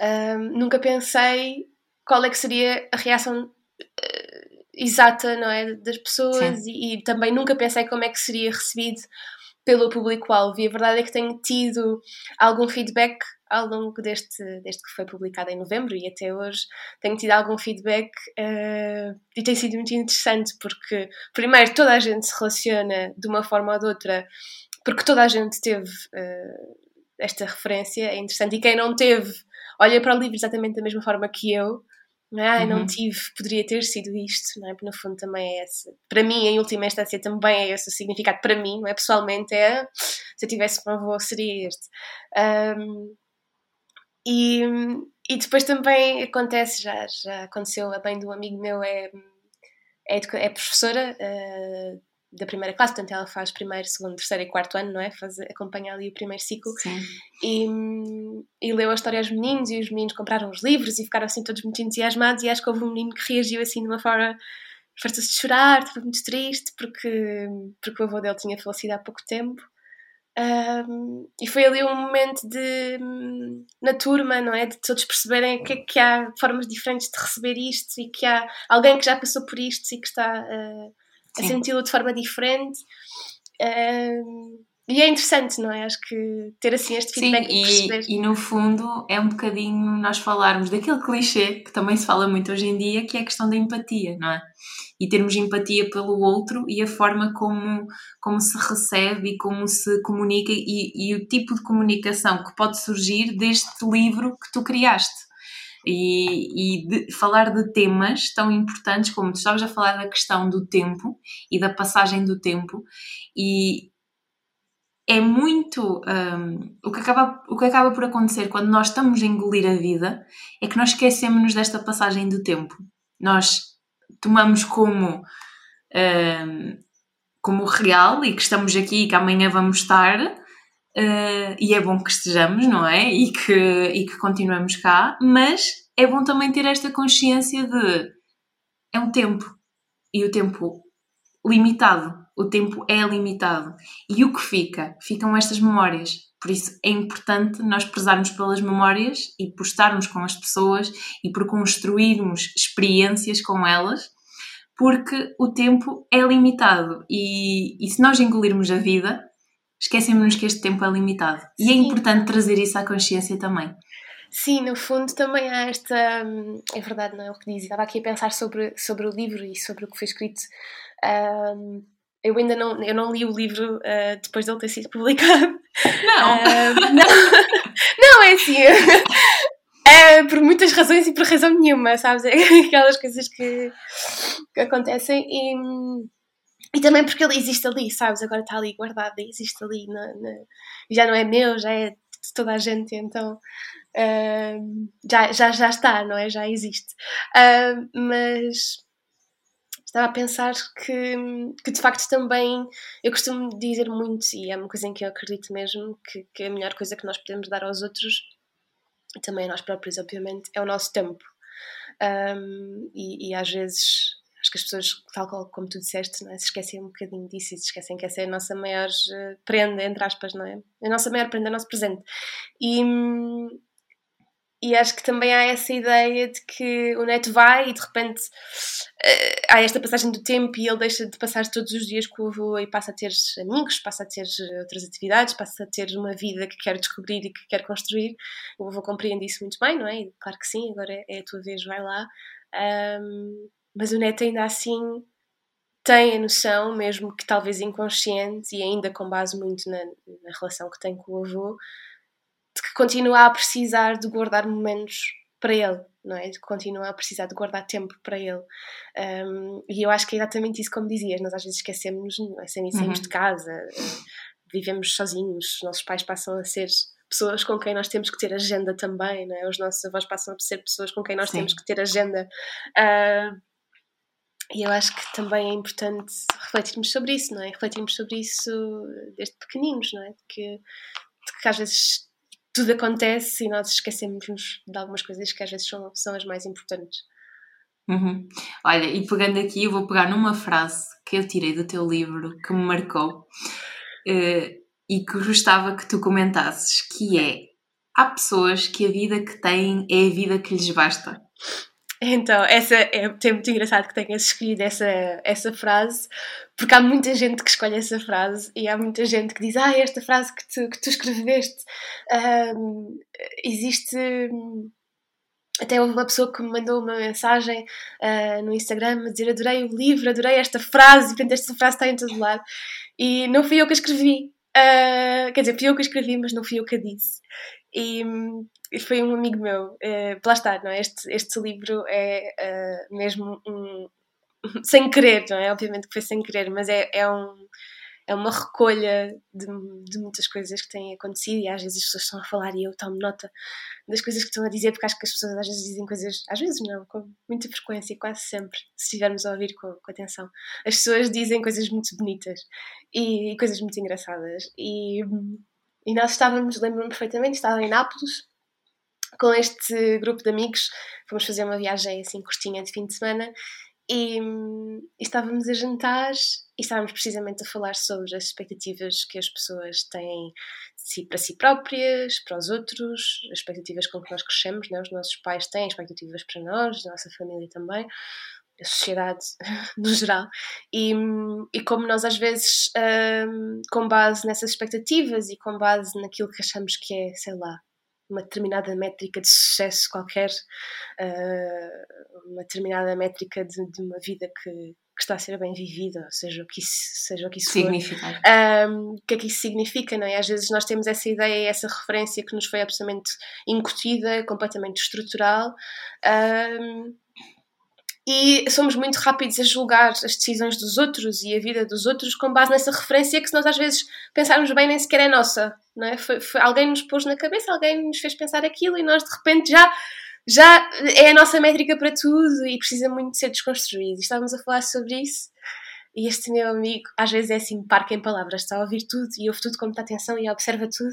um, nunca pensei qual é que seria a reação exata não é, das pessoas e, e, também nunca pensei como é que seria recebido pelo público-alvo. E a verdade é que tenho tido algum feedback ao longo deste, deste que foi publicado em novembro e até hoje tenho tido algum feedback uh, e tem sido muito interessante porque, primeiro, toda a gente se relaciona de uma forma ou de outra, porque toda a gente teve. Uh, esta referência, é interessante. E quem não teve, olha para o livro exatamente da mesma forma que eu, não é? Uhum. não tive, poderia ter sido isto, não é? Porque no fundo também é esse. Para mim, em última instância, também é esse o significado. Para mim, não é? Pessoalmente, é. Se eu tivesse um avô, seria este. Um, e, e depois também acontece, já, já aconteceu, a mãe de um amigo meu é, é, é professora uh, da primeira classe, portanto ela faz primeiro, segundo, terceiro e quarto ano, não é? Faz, acompanha ali o primeiro ciclo. E, e leu a história aos meninos e os meninos compraram os livros e ficaram assim todos muito entusiasmados e acho que houve um menino que reagiu assim de uma forma fartou-se de chorar, estava muito triste porque, porque o avô dele tinha falecido há pouco tempo um, e foi ali um momento de na turma, não é? De todos perceberem que, que há formas diferentes de receber isto e que há alguém que já passou por isto e que está uh, a senti-lo de forma diferente. Um, e é interessante, não é? Acho que ter assim este feedback Sim, e, e, no fundo é um bocadinho nós falarmos daquele clichê que também se fala muito hoje em dia, que é a questão da empatia, não é? E termos empatia pelo outro e a forma como, como se recebe e como se comunica e, e o tipo de comunicação que pode surgir deste livro que tu criaste. E, e de, falar de temas tão importantes como tu estavas a falar da questão do tempo e da passagem do tempo e é muito um, o, que acaba, o que acaba por acontecer quando nós estamos a engolir a vida é que nós esquecemos-nos desta passagem do tempo. Nós tomamos como, um, como real e que estamos aqui e que amanhã vamos estar. Uh, e é bom que estejamos, não é? E que, e que cá, mas é bom também ter esta consciência de é um tempo e o tempo limitado o tempo é limitado. E o que fica? Ficam estas memórias. Por isso é importante nós prezarmos pelas memórias e por estarmos com as pessoas e por construirmos experiências com elas, porque o tempo é limitado. E, e se nós engolirmos a vida, esquecemos-nos que este tempo é limitado. E é importante trazer isso à consciência também. Sim, no fundo também há esta. Hum, é verdade, não é o que diz. Estava aqui a pensar sobre, sobre o livro e sobre o que foi escrito. Um, eu ainda não, eu não li o livro uh, depois de ele ter sido publicado. Não! Uh, não, não, é assim. É por muitas razões e por razão nenhuma, sabes? É aquelas coisas que, que acontecem e, e também porque ele existe ali, sabes? Agora está ali guardado, existe ali, na, na, já não é meu, já é de toda a gente, então uh, já, já, já está, não é? Já existe. Uh, mas estava a pensar que, que de facto também eu costumo dizer muito, e é uma coisa em que eu acredito mesmo, que, que a melhor coisa que nós podemos dar aos outros, e também a nós próprios, obviamente, é o nosso tempo. Um, e, e, às vezes acho que as pessoas, tal como tu disseste, é? se esquecem um bocadinho disso e se esquecem que essa é a nossa maior eh, prenda, entre aspas, não é? A nossa maior prenda o nosso presente. E, e acho que também há essa ideia de que o neto vai e de repente uh, há esta passagem do tempo e ele deixa de passar todos os dias com o avô e passa a ter amigos, passa a ter outras atividades, passa a ter uma vida que quer descobrir e que quer construir. O avô compreende isso muito bem, não é? E, claro que sim, agora é a tua vez, vai lá. Um, mas o neto ainda assim tem a noção, mesmo que talvez inconsciente e ainda com base muito na, na relação que tem com o avô, de que continua a precisar de guardar momentos para ele, não é? De que continua a precisar de guardar tempo para ele. Um, e eu acho que é exatamente isso como dizias, nós às vezes esquecemos, é? saímos uhum. de casa, vivemos sozinhos, os nossos pais passam a ser pessoas com quem nós temos que ter agenda também, não é? Os nossos avós passam a ser pessoas com quem nós Sim. temos que ter agenda. Uh, e eu acho que também é importante refletirmos sobre isso, não é? Refletirmos sobre isso desde pequeninos, não é? De que, de que às vezes tudo acontece e nós esquecemos de algumas coisas que às vezes são, são as mais importantes. Uhum. Olha, e pegando aqui, eu vou pegar numa frase que eu tirei do teu livro que me marcou uh, e que gostava que tu comentasses, que é há pessoas que a vida que têm é a vida que lhes basta. Então, essa é, é muito engraçado que tenhas escolhido essa, essa frase, porque há muita gente que escolhe essa frase e há muita gente que diz: Ah, esta frase que tu, que tu escreveste um, existe. Até houve uma pessoa que me mandou uma mensagem uh, no Instagram a dizer: Adorei o livro, adorei esta frase, portanto, esta frase está em todo lado. E não fui eu que a escrevi, Uh, quer dizer, fui eu que escrevi, mas não fui eu que a disse. E, e foi um amigo meu. Uh, lá está, não é? Este, este livro é uh, mesmo um, sem querer, não é? Obviamente que foi sem querer, mas é, é um é uma recolha de, de, muitas coisas que têm acontecido e às vezes as pessoas estão a falar e eu tomo nota das coisas que estão a dizer, porque acho que as pessoas às vezes dizem coisas, às vezes não, com muita frequência, quase sempre, se estivermos a ouvir com, com atenção. As pessoas dizem coisas muito bonitas e, e coisas muito engraçadas. E, e nós estávamos, lembro-me perfeitamente, estava em Nápoles com este grupo de amigos, fomos fazer uma viagem assim curtinha de fim de semana e, e, estávamos a jantar e estávamos precisamente a falar sobre as expectativas que as pessoas têm si, para si próprias, para os outros, as expectativas com que nós crescemos, né? os nossos pais têm expectativas para nós, a nossa família também, a sociedade no geral. E, e como nós às vezes, um, com base nessas expectativas e com base naquilo que achamos que é, sei lá, uma determinada métrica de sucesso qualquer, uh, uma determinada métrica de, de uma vida que, que, está a ser bem vivida, seja o que isso, seja o que isso significa. Um, o que é que isso significa, não é? Às vezes nós temos essa ideia, essa referência que nos foi absolutamente incutida, completamente estrutural. Um, e somos muito rápidos a julgar as decisões dos outros e a vida dos outros com base nessa referência que se nós às vezes pensarmos bem nem sequer é nossa, não é? Foi, foi, alguém nos pôs na cabeça, alguém nos fez pensar aquilo e nós de repente já já é a nossa métrica para tudo e precisa muito ser desconstruído. Estávamos a falar sobre isso e este meu amigo às vezes é assim, parque em palavras, está a ouvir tudo e ouve tudo com muita atenção e observa tudo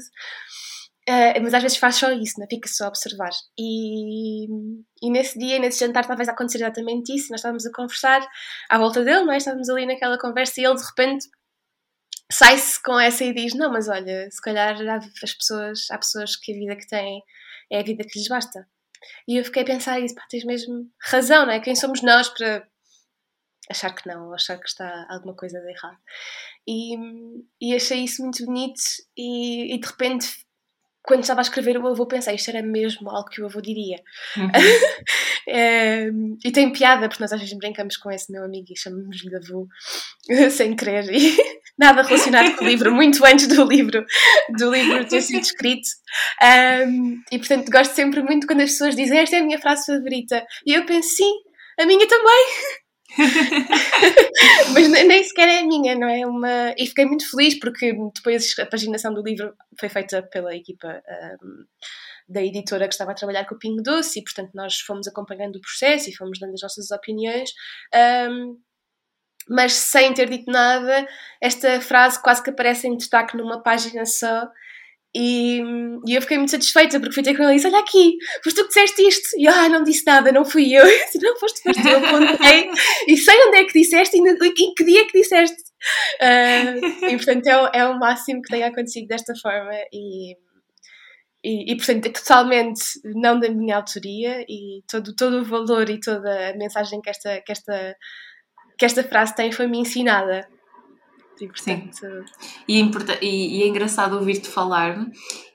Uh, mas às vezes faz só isso, não é? fica só a observar. E, e nesse dia, nesse jantar, talvez acontecer exatamente isso. Nós estávamos a conversar à volta dele, não é? Estávamos ali naquela conversa e ele de repente sai-se com essa e diz: Não, mas olha, se calhar há, as pessoas, há pessoas que a vida que têm é a vida que lhes basta. E eu fiquei a pensar isso, pá, tens mesmo razão, não é? Quem somos nós para achar que não, achar que está alguma coisa de errado. E, e achei isso muito bonito e, e de repente quando estava a escrever o avô pensei, isto era mesmo algo que o avô diria. Uhum. é, e tem piada, porque nós às vezes brincamos com esse meu amigo e chamamos-lhe avô sem querer. E nada relacionado com o livro, muito antes do livro, do livro ter sido escrito. Um, e portanto gosto sempre muito quando as pessoas dizem esta é a minha frase favorita. E eu penso, sim, a minha também. Mas nem sequer é minha, não é? Uma... E fiquei muito feliz porque depois a paginação do livro foi feita pela equipa um, da editora que estava a trabalhar com o Pingo Doce e, portanto, nós fomos acompanhando o processo e fomos dando as nossas opiniões. Um, mas sem ter dito nada, esta frase quase que aparece em destaque numa página só e, e, eu fiquei muito satisfeita porque fui ter com ele e disse: Olha aqui, foste tu que disseste isto. E ah, não disse nada, não fui eu. Eu disse: Não, foste, foste eu, apontei e sei onde é que disseste e em que dia que disseste. Uh, e portanto é, é o máximo que tenha acontecido desta forma. E, e, e, portanto é totalmente não da minha autoria e todo, todo o valor e toda a mensagem que esta, que esta, que esta frase tem foi-me ensinada. Sim. E, é e, e é engraçado ouvir-te falar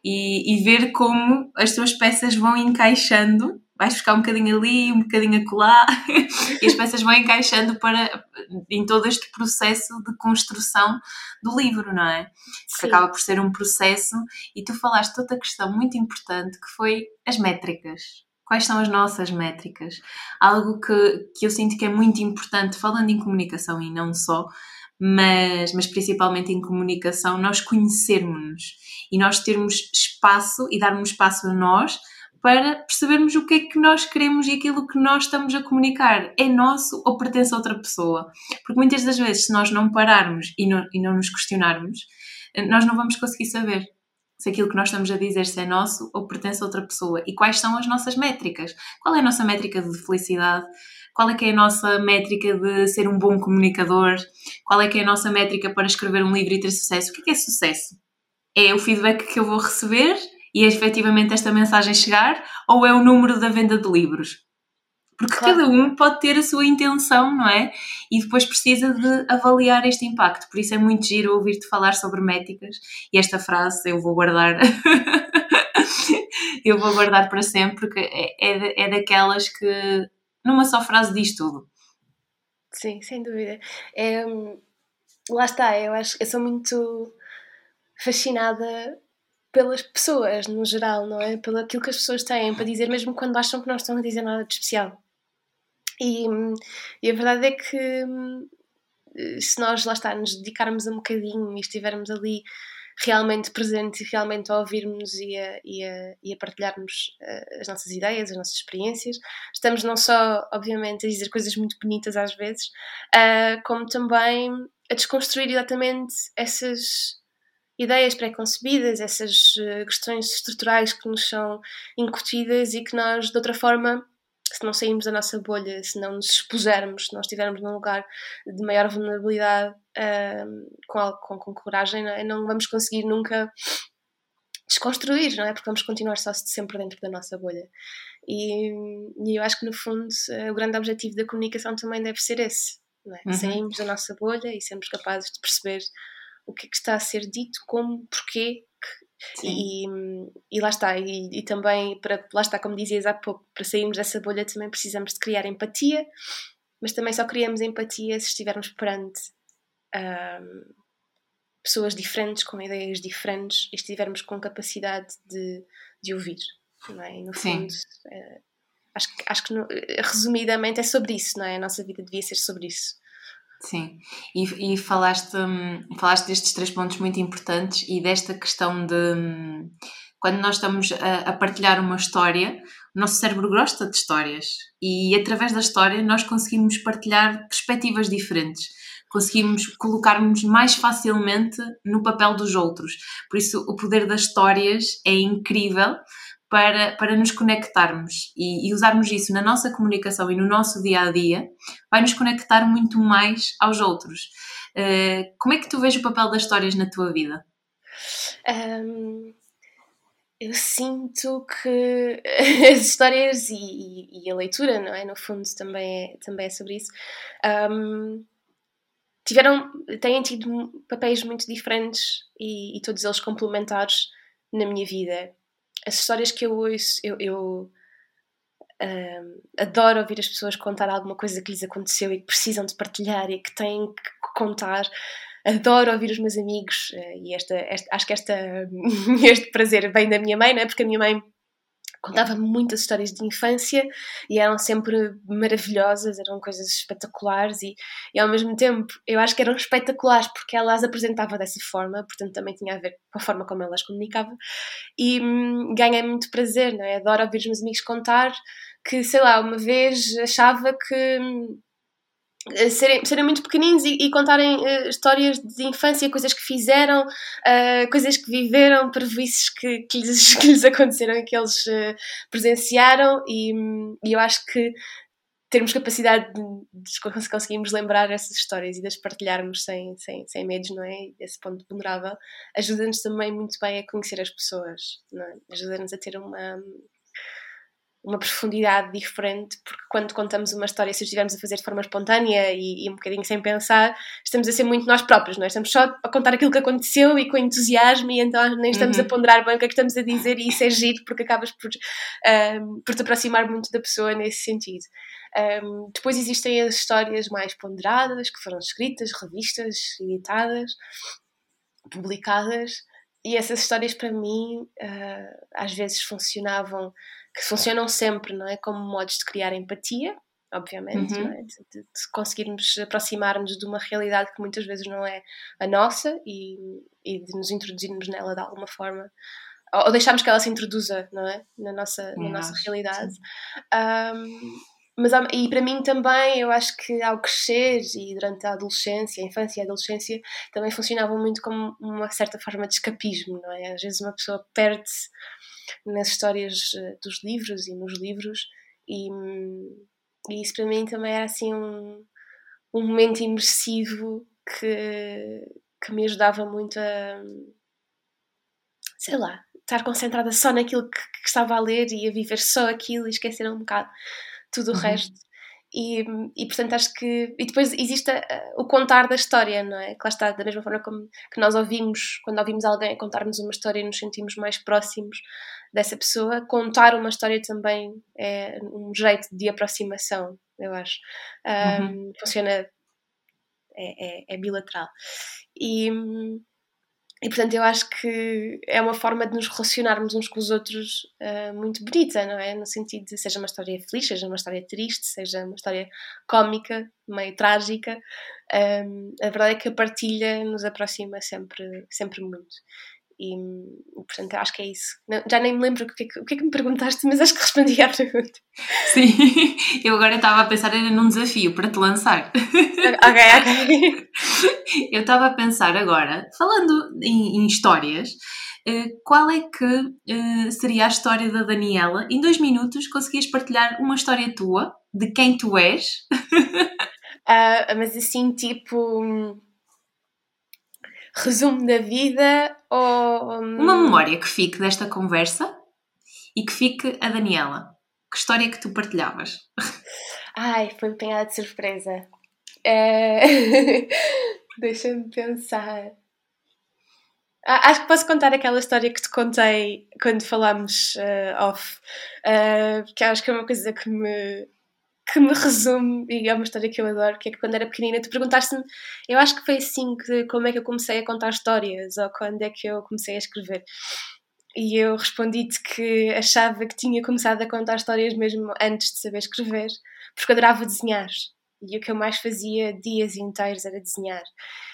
e, e ver como as tuas peças vão encaixando vais buscar um bocadinho ali, um bocadinho acolá, e as peças vão encaixando para, em todo este processo de construção do livro, não é? Que acaba por ser um processo, e tu falaste outra questão muito importante que foi as métricas. Quais são as nossas métricas? Algo que, que eu sinto que é muito importante, falando em comunicação e não só, mas, mas principalmente em comunicação, nós conhecermos-nos e nós termos espaço e darmos espaço a nós para percebermos o que é que nós queremos e aquilo que nós estamos a comunicar é nosso ou pertence a outra pessoa. Porque muitas das vezes, se nós não pararmos e não, e não nos questionarmos, nós não vamos conseguir saber se aquilo que nós estamos a dizer se é nosso ou pertence a outra pessoa e quais são as nossas métricas. Qual é a nossa métrica de felicidade? Qual é que é a nossa métrica de ser um bom comunicador, qual é que é a nossa métrica para escrever um livro e ter sucesso. O que é, que é sucesso? É o feedback que eu vou receber e é efetivamente esta mensagem chegar ou é o número da venda de livros? Porque claro. cada um pode ter a sua intenção, não é? E depois precisa de avaliar este impacto. Por isso é muito giro ouvir-te falar sobre métricas e esta frase eu vou guardar. eu vou guardar para sempre porque é, é, é daquelas que numa só frase diz tudo. Sim, sem dúvida. É, lá está, eu acho que eu sou muito fascinada pelas pessoas no geral, não é? Pelo aquilo que as pessoas têm para dizer, mesmo quando acham que não estão a dizer nada de especial. E, e a verdade é que se nós lá está, nos dedicarmos um bocadinho e estivermos ali realmente presentes e realmente a ouvirmos e a, e a, e a partilharmos uh, as nossas ideias, as nossas experiências. Estamos não só, obviamente, a dizer coisas muito bonitas às vezes, uh, como também a desconstruir exatamente essas ideias pré-concebidas, essas uh, questões estruturais que nos são incutidas e que nós, de outra forma, se não sairmos da nossa bolha, se não nos expusermos, se não estivermos num lugar de maior vulnerabilidade uh, com, com, com, coragem, não, é? não, vamos conseguir nunca desconstruir, não é? Porque vamos continuar só sempre dentro da nossa bolha. E, e eu acho que, no fundo, o grande objetivo da comunicação também deve ser esse, não é? Uhum. Saímos da nossa bolha e sermos capazes de perceber o que é que está a ser dito, como, porquê, e, e, lá está, e, e, também, para, lá está, como dizias há pouco, para sairmos dessa bolha também precisamos de criar empatia, mas também só criamos empatia se estivermos perante um, pessoas diferentes, com ideias diferentes, e estivermos com capacidade de, de ouvir. Não é? E no fundo, é, acho, acho que resumidamente é sobre isso, não é? A nossa vida devia ser sobre isso. Sim, e, e falaste, hum, falaste destes três pontos muito importantes e desta questão de hum, quando nós estamos a, a, partilhar uma história, o nosso cérebro gosta de histórias e através da história nós conseguimos partilhar perspectivas diferentes, conseguimos colocar-nos mais facilmente no papel dos outros. Por isso, o poder das histórias é incrível para, para nos conectarmos e, e, usarmos isso na nossa comunicação e no nosso dia a dia, vai nos conectar muito mais aos outros. Uh, como é que tu vês o papel das histórias na tua vida? Um, eu sinto que as histórias e, e, e, a leitura, não é? No fundo, também é, também é sobre isso. Um, tiveram, têm tido papéis muito diferentes e, e todos eles complementares na minha vida as histórias que eu ouço, eu, eu adoro ouvir as pessoas contar alguma coisa que lhes aconteceu e que precisam de partilhar e que têm que contar. Adoro ouvir os meus amigos uh, e esta, esta, acho que esta, este prazer vem da minha mãe, não é? Porque a minha mãe contava muitas histórias de infância e eram sempre maravilhosas, eram coisas espetaculares e, e, ao mesmo tempo eu acho que eram espetaculares porque ela as apresentava dessa forma, portanto também tinha a ver com a forma como ela as comunicava e hum, ganhei muito prazer, não é? Adoro ouvir os meus amigos contar que, sei lá, uma vez achava que hum, serem, serem muito pequeninos e, e contarem uh, histórias de infância, coisas que fizeram, uh, coisas que viveram, prejuízos que, que, lhes, que lhes aconteceram e que eles uh, presenciaram, e, e, eu acho que termos capacidade de, de conseguirmos lembrar essas histórias e de as partilharmos sem, sem, sem medos, não é? Esse ponto vulnerável, ajuda-nos também muito bem a conhecer as pessoas, é? ajuda-nos a ter uma uma profundidade diferente, porque quando contamos uma história, se estivermos a fazer de forma espontânea e, e, um bocadinho sem pensar, estamos a ser muito nós próprios, não é? Estamos só a contar aquilo que aconteceu e com entusiasmo, e então nem estamos uhum. a ponderar bem o que é que estamos a dizer, e isso é giro, porque acabas por, um, por te aproximar muito da pessoa nesse sentido. Um, depois existem as histórias mais ponderadas, que foram escritas, revistas, editadas, publicadas, e essas histórias para mim uh, às vezes funcionavam que funcionam sempre, não é? Como modos de criar empatia, obviamente, uhum. é? de, de, conseguirmos aproximar-nos de uma realidade que muitas vezes não é a nossa e, e de nos introduzirmos nela de alguma forma ou, ou deixarmos que ela se introduza, não é? Na nossa, na nossa realidade. Um, mas e para mim também eu acho que ao crescer e durante a adolescência, a infância e a adolescência também funcionavam muito como uma certa forma de escapismo, não é? Às vezes uma pessoa perde-se nas histórias eh, dos livros e nos livros, e, e isso para mim também era assim um, um momento imersivo que, que me ajudava muito a, sei lá, estar concentrada só naquilo que, que estava a ler e a viver só aquilo e esquecer um bocado tudo o uhum. resto. E, e portanto acho que. E depois existe o contar da história, não é? Que lá está, da mesma forma como que nós ouvimos, quando ouvimos alguém contar-nos uma história e nos sentimos mais próximos dessa pessoa, contar uma história também é um jeito de aproximação, eu acho. Um, uhum. Funciona. É, é, é, bilateral. E, e portanto eu acho que é uma forma de nos relacionarmos uns com os outros uh, muito bonita, não é? No sentido de seja uma história feliz, seja uma história triste, seja uma história cómica, meio trágica. Um, a verdade é que a partilha nos aproxima sempre, sempre muito. E, portanto, acho que é isso. Não, já nem me lembro o que, é que, o que é que me perguntaste, mas acho que respondi à pergunta. Sim, eu agora estava a pensar era num desafio para te lançar. Ok, ok. Eu estava a pensar agora, falando em, em histórias, uh, qual é que uh, seria a história da Daniela? Em dois minutos conseguias partilhar uma história tua, de quem tu és? Uh, mas assim, tipo resumo da vida ou. Uma memória que fique desta conversa e que fique a Daniela. Que história é que tu partilhavas? Ai, foi apanhada de surpresa. É... Deixa-me pensar. Ah, acho que posso contar aquela história que te contei quando falámos uh, off, uh, que acho que é uma coisa que me que me resume, e é uma história que eu adoro, que é que quando era pequenina tu perguntaste-me, eu acho que foi assim que como é que eu comecei a contar histórias, ou quando é que eu comecei a escrever. E eu respondi-te que achava que tinha começado a contar histórias mesmo antes de saber escrever, porque adorava desenhar. E o que eu mais fazia dias inteiros era desenhar.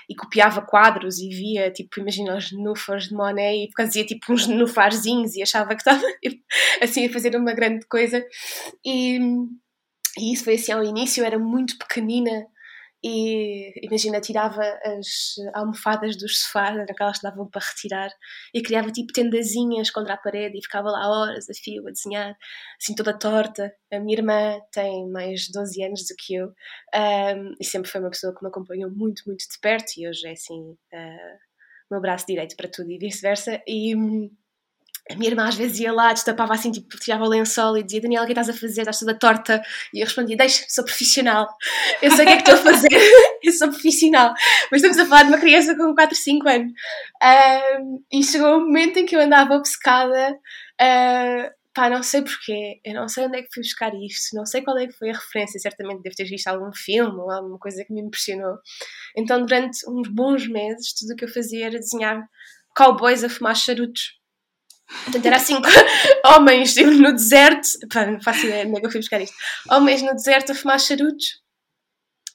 E copiava quadros e via, tipo, imagina os nufars de Monet e fazia tipo uns nufarzinhos e achava que estava tipo, assim a fazer uma grande coisa. E e isso foi assim ao início, eu era muito pequenina e imagina, tirava as almofadas dos sofás, aquelas que davam para retirar, e criava tipo tendazinhas contra a parede e ficava lá horas a fio a desenhar, assim toda torta. A minha irmã tem mais 12 anos do que eu um, e sempre foi uma pessoa que me acompanhou muito, muito de perto e hoje é assim uh, meu braço direito para tudo e vice-versa. E a minha irmã às vezes ia lá, destapava assim, tipo, tirava o lençol e dizia: Daniela, o que estás a fazer? Estás toda torta. E eu respondia: Deixa, sou profissional. Eu sei o que é que estou a fazer. eu sou profissional. Mas estamos a falar de uma criança com 4, 5 anos. Um, e chegou um momento em que eu andava obcecada. Uh, pá, não sei porquê. Eu não sei onde é que fui buscar isto. Não sei qual é que foi a referência. Certamente deve ter visto algum filme ou alguma coisa que me impressionou. Então, durante uns bons meses, tudo o que eu fazia era desenhar cowboys a fumar charutos Portanto, era assim, homens no deserto, pá, não faço ideia onde é que eu fui buscar isto, homens no deserto a fumar charutos.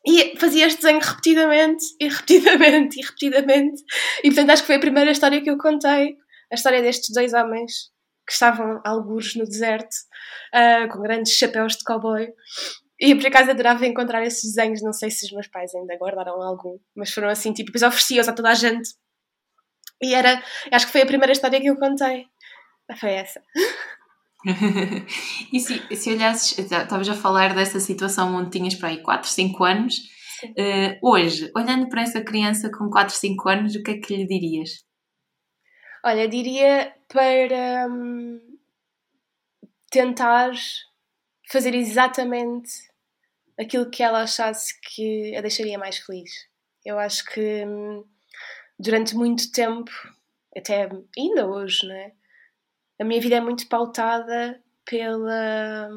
E fazia este desenho repetidamente, e repetidamente, e repetidamente. E portanto acho que foi a primeira história que eu contei, a história destes dois homens que estavam algures no deserto, uh, com grandes chapéus de cowboy. E por acaso adorava encontrar esses desenhos, não sei se os meus pais ainda guardaram algum, mas foram assim, tipo, depois oferecia-os a toda a gente. E era, acho que foi a primeira história que eu contei. Foi essa. e se, se olhasses, estavas a falar dessa situação onde tinhas para aí 4, 5 anos. Uh, hoje, olhando para essa criança com 4, 5 anos, o que é que lhe dirias? Olha, diria para hum, tentar fazer exatamente aquilo que ela achasse que a deixaria mais feliz. Eu acho que hum, durante muito tempo, até ainda hoje, não é? A minha vida é muito pautada pela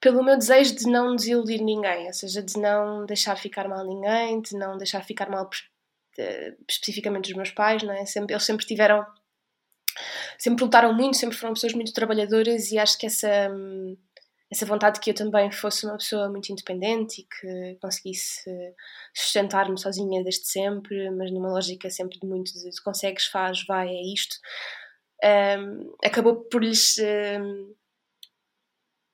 pelo meu desejo de não desiludir ninguém, ou seja, de não deixar ficar mal ninguém, de não deixar ficar mal eh, especificamente os meus pais, não é? Sempre, eles sempre tiveram, sempre lutaram muito, sempre foram pessoas muito trabalhadoras e acho que essa essa vontade de que eu também fosse uma pessoa muito independente e que conseguisse sustentar-me sozinha desde sempre, mas numa lógica sempre de muito de, consegues, faz, vai, é isto, um, acabou por lhes. Um,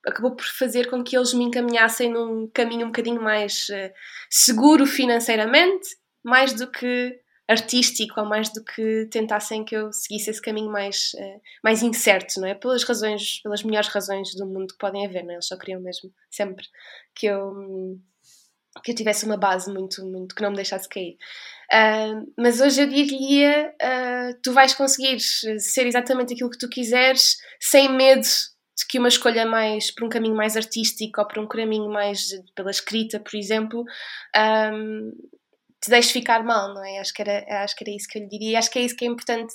acabou por fazer com que eles me encaminhassem num caminho um bocadinho mais uh, seguro financeiramente, mais do que artístico ou mais do que tentassem que eu seguisse esse caminho mais, uh, mais incerto, não é? Pelas razões, pelas melhores razões do mundo que podem haver, não é? Eles só queriam mesmo sempre que eu que eu tivesse uma base muito, muito que não me deixasse cair. Uh, mas hoje eu diria: uh, tu vais conseguir ser exatamente aquilo que tu quiseres, sem medo de que uma escolha mais para um caminho mais artístico ou para um caminho mais pela escrita, por exemplo, um, te deixe ficar mal, não é? Acho que, era, acho que era isso que eu lhe diria. E acho que é isso que é importante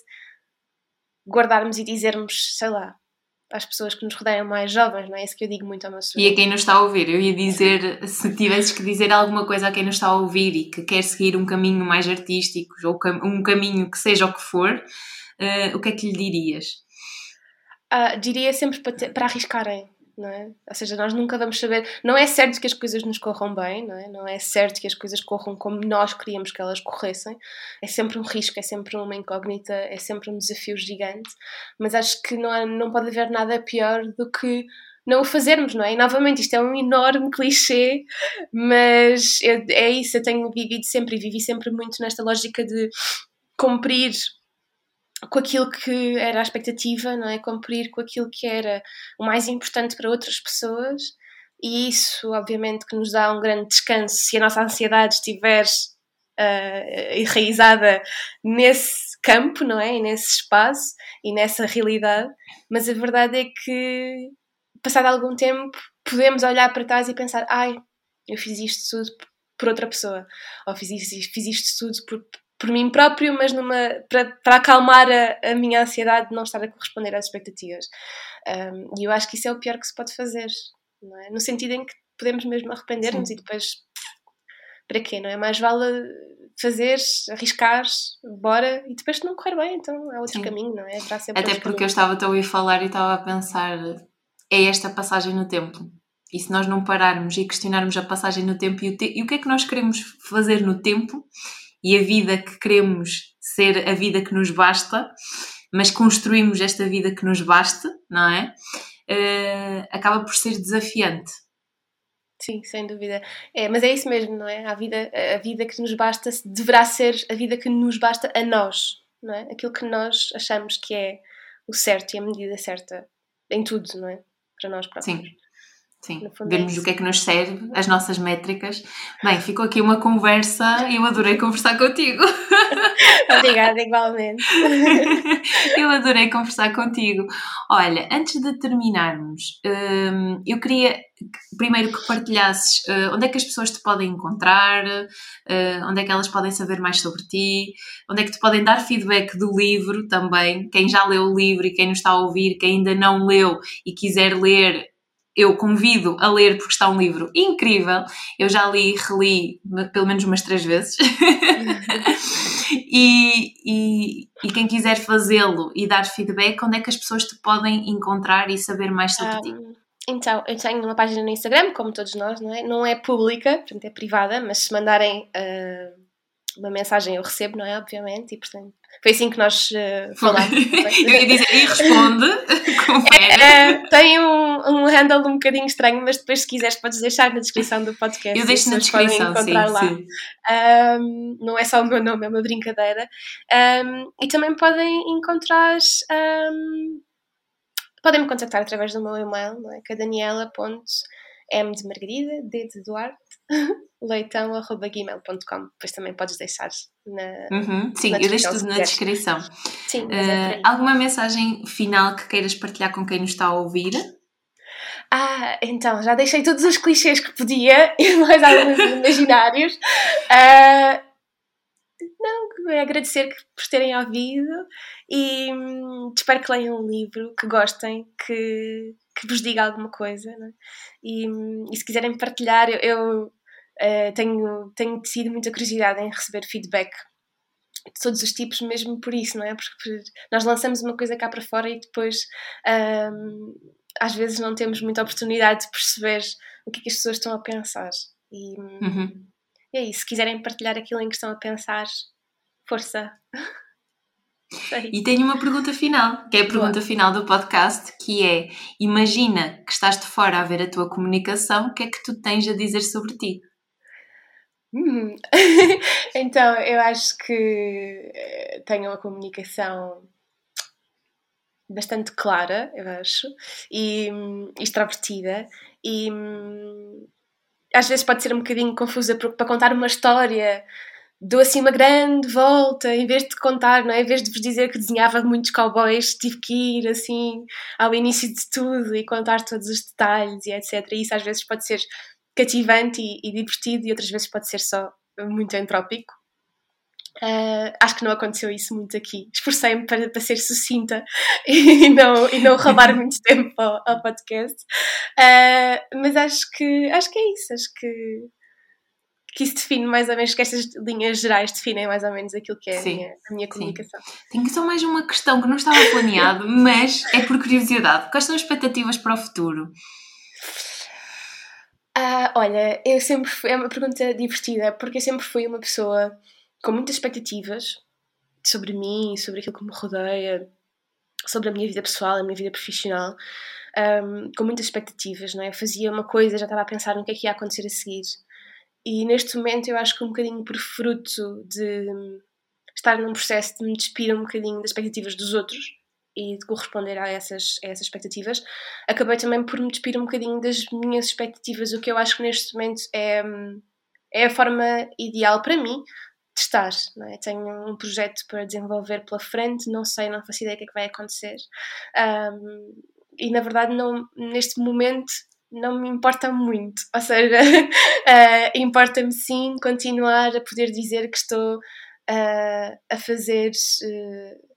guardarmos e dizermos, sei lá, às pessoas que nos rodeiam mais jovens, não é isso que eu digo muito ao meu sobrinho. E a quem nos está a ouvir, eu ia dizer, se tivesses que dizer alguma coisa a quem nos está a ouvir e que quer seguir um caminho mais artístico ou um caminho que seja o que for, uh, o que é que lhe dirias? Uh, diria sempre para, ter, para arriscarem, não é? Ou seja, nós nunca vamos saber. Não é certo que as coisas nos corram bem, não é? Não é certo que as coisas corram como nós queríamos que elas corressem. É sempre um risco, é sempre uma incógnita, é sempre um desafio gigante. Mas acho que não, há, não pode haver nada pior do que não o fazermos, não é? E novamente, isto é um enorme clichê, mas é isso. Eu tenho vivido sempre e vivi sempre muito nesta lógica de cumprir com aquilo que era a expectativa, não é? Cumprir com aquilo que era o mais importante para outras pessoas e isso, obviamente, que nos dá um grande descanso se a nossa ansiedade estiver uh, enraizada nesse campo, não é? E nesse espaço e nessa realidade, mas a verdade é que, passado algum tempo, podemos olhar para trás e pensar: ai, eu fiz isto tudo por outra pessoa, ou fiz isto, fiz isto tudo por, por mim próprio, mas numa, para, para acalmar a, a, minha ansiedade de não estar a corresponder às expectativas. Um, e eu acho que isso é o pior que se pode fazer, é? no sentido em que podemos mesmo arrepender-nos e depois para quê? Não é? Mais vale fazer, arriscar, bora e depois se não correr bem, então é outro Sim. caminho, não é? Até porque eu estava a ouvir falar e estava a pensar, é esta passagem no tempo. E se nós não pararmos e questionarmos a passagem no tempo e o, te e o que é que nós queremos fazer no tempo, e a vida que queremos ser a vida que nos basta, mas construímos esta vida que nos basta, não é? Uh, acaba por ser desafiante. Sim, sem dúvida. É, mas é isso mesmo, não é? A vida, a vida que nos basta deverá ser a vida que nos basta a nós, não é? Aquilo que nós achamos que é o certo e a medida certa em tudo, não é? Para nós próprios. Sim. Sim, vermos o que é que nos serve, as nossas métricas. Bem, ficou aqui uma conversa e eu adorei conversar contigo. Obrigada, igualmente. eu adorei conversar contigo. Olha, antes de terminarmos, hum, eu queria primeiro que partilhasses uh, onde é que as pessoas te podem encontrar, uh, onde é que elas podem saber mais sobre ti, onde é que te podem dar feedback do livro também. Quem já leu o livro e quem nos está a ouvir, quem ainda não leu e quiser ler, eu convido a ler porque está um livro incrível. Eu já li reli pelo menos umas três vezes. e, e, e, quem quiser fazê-lo e dar feedback, onde é que as pessoas te podem encontrar e saber mais sobre um, ti? Então, eu tenho uma página no Instagram, como todos nós, não é? Não é pública, portanto é privada, mas se mandarem uh, uma mensagem eu recebo, não é? Obviamente, e portanto foi assim que nós uh, falámos. eu ia dizer, e responde, confere. É, é, tem um, um handle um bocadinho estranho, mas depois, se quiseres, podes deixar na descrição do podcast. Eu deixo na descrição, sim, lá. sim. Um, não é só o meu nome, é uma brincadeira. Um, e também podem encontrar. Um, podem me contactar através do meu e-mail, não é? que é daniela.m de Margarida, D de Duarte, leitão.gmail.com. Depois também podes deixar na. Uhum, sim, na eu deixo tudo na descrição. Sim, uh, alguma mensagem final que queiras partilhar com quem nos está a ouvir? Ah, então, já deixei todos os clichês que podia e mais alguns imaginários. Uh, não, é agradecer por terem ouvido e hum, espero que leiam um livro, que gostem, que, que vos diga alguma coisa. Né? E, hum, e, se quiserem partilhar, eu, eu uh, tenho, tenho tido muita curiosidade em receber feedback de todos os tipos, mesmo por isso, não é? Porque nós lançamos uma coisa cá para fora e depois um, às vezes não temos muita oportunidade de perceber o que, é que as pessoas estão a pensar. E, uhum. e é isso, se quiserem partilhar aquilo em que estão a pensar, força! E tenho uma pergunta final, que é a pergunta Boa. final do podcast, que é: imagina que estás de fora a ver a tua comunicação, o que é que tu tens a dizer sobre ti? Hum. então, eu acho que eh, tenho uma comunicação bastante clara, eu acho, e hum, extrovertida, e hum, às vezes pode ser um bocadinho confusa para contar uma história. Dou assim uma grande volta, em vez de contar, não é? Em vez de vos dizer que desenhava muitos cowboys, tive que ir assim ao início de tudo e contar todos os detalhes e etc. E isso às vezes pode ser cativante e, e, divertido e outras vezes pode ser só muito entrópico. Uh, acho que não aconteceu isso muito aqui. Esforcei-me para, para ser sucinta e não, e não roubar muito tempo ao, ao podcast. Uh, mas acho que, acho que é isso. Acho que, que isso define mais ou menos, que estas linhas gerais definem mais ou menos aquilo que é a minha, a minha, comunicação. Sim. Tenho só mais uma questão que não estava planeado, mas é por curiosidade. Quais são as expectativas para o futuro? Uh, olha, eu sempre fui, é uma pergunta divertida, porque eu sempre fui uma pessoa com muitas expectativas sobre mim, sobre aquilo que me rodeia, sobre a minha vida pessoal, a minha vida profissional, um, com muitas expectativas, não é? Eu fazia uma coisa, já estava a pensar no que é que ia acontecer a seguir. E neste momento eu acho que um bocadinho por fruto de estar num processo de me despir um bocadinho das expectativas dos outros e de corresponder a essas, a essas expectativas, acabei também por me despir um bocadinho das minhas expectativas, o que eu acho que neste momento é, é a forma ideal para mim testar, não é? Tenho um projeto para desenvolver pela frente, não sei, não faço ideia o que é que vai acontecer. Um, e na verdade, não, neste momento, não me importa muito. Ou seja, uh, importa-me sim continuar a poder dizer que estou uh, a fazer uh,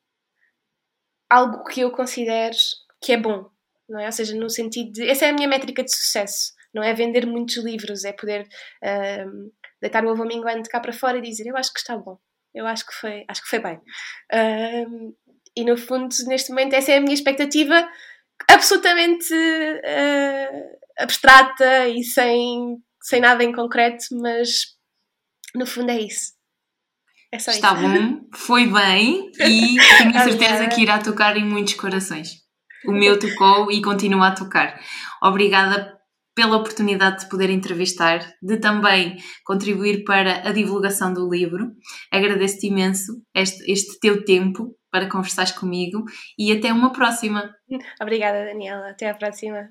algo que eu considero que é bom, não é? Ou seja, no sentido de. Essa é a minha métrica de sucesso. Não é vender muitos livros, é poder deitar o ovo minguante cá para fora e dizer eu acho que está bom, eu acho que foi, acho que foi bem. Um, e no fundo, neste momento, essa é a minha expectativa absolutamente uh, abstrata e sem, sem nada em concreto, mas no fundo é isso. É Está isso. bom, foi bem e tenho certeza que irá tocar em muitos corações. O meu tocou e continua a tocar. Obrigada pela oportunidade de poder entrevistar, de também contribuir para a divulgação do livro. Agradeço-te imenso este, este teu tempo para conversares comigo e até uma próxima. Obrigada, Daniela. Até à próxima.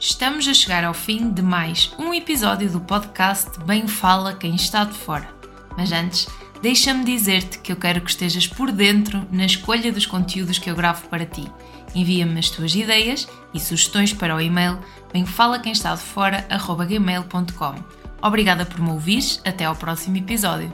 Estamos a chegar ao fim de mais um episódio do podcast Bem Fala Quem Está de Fora. Mas antes, deixa-me dizer-te que eu quero que estejas por dentro na escolha dos conteúdos que eu gravo para ti. Envia-me as tuas ideias e sugestões para o e-mail bem fala quem está de fora, gmail.com. Obrigada por me ouvires, até ao próximo episódio.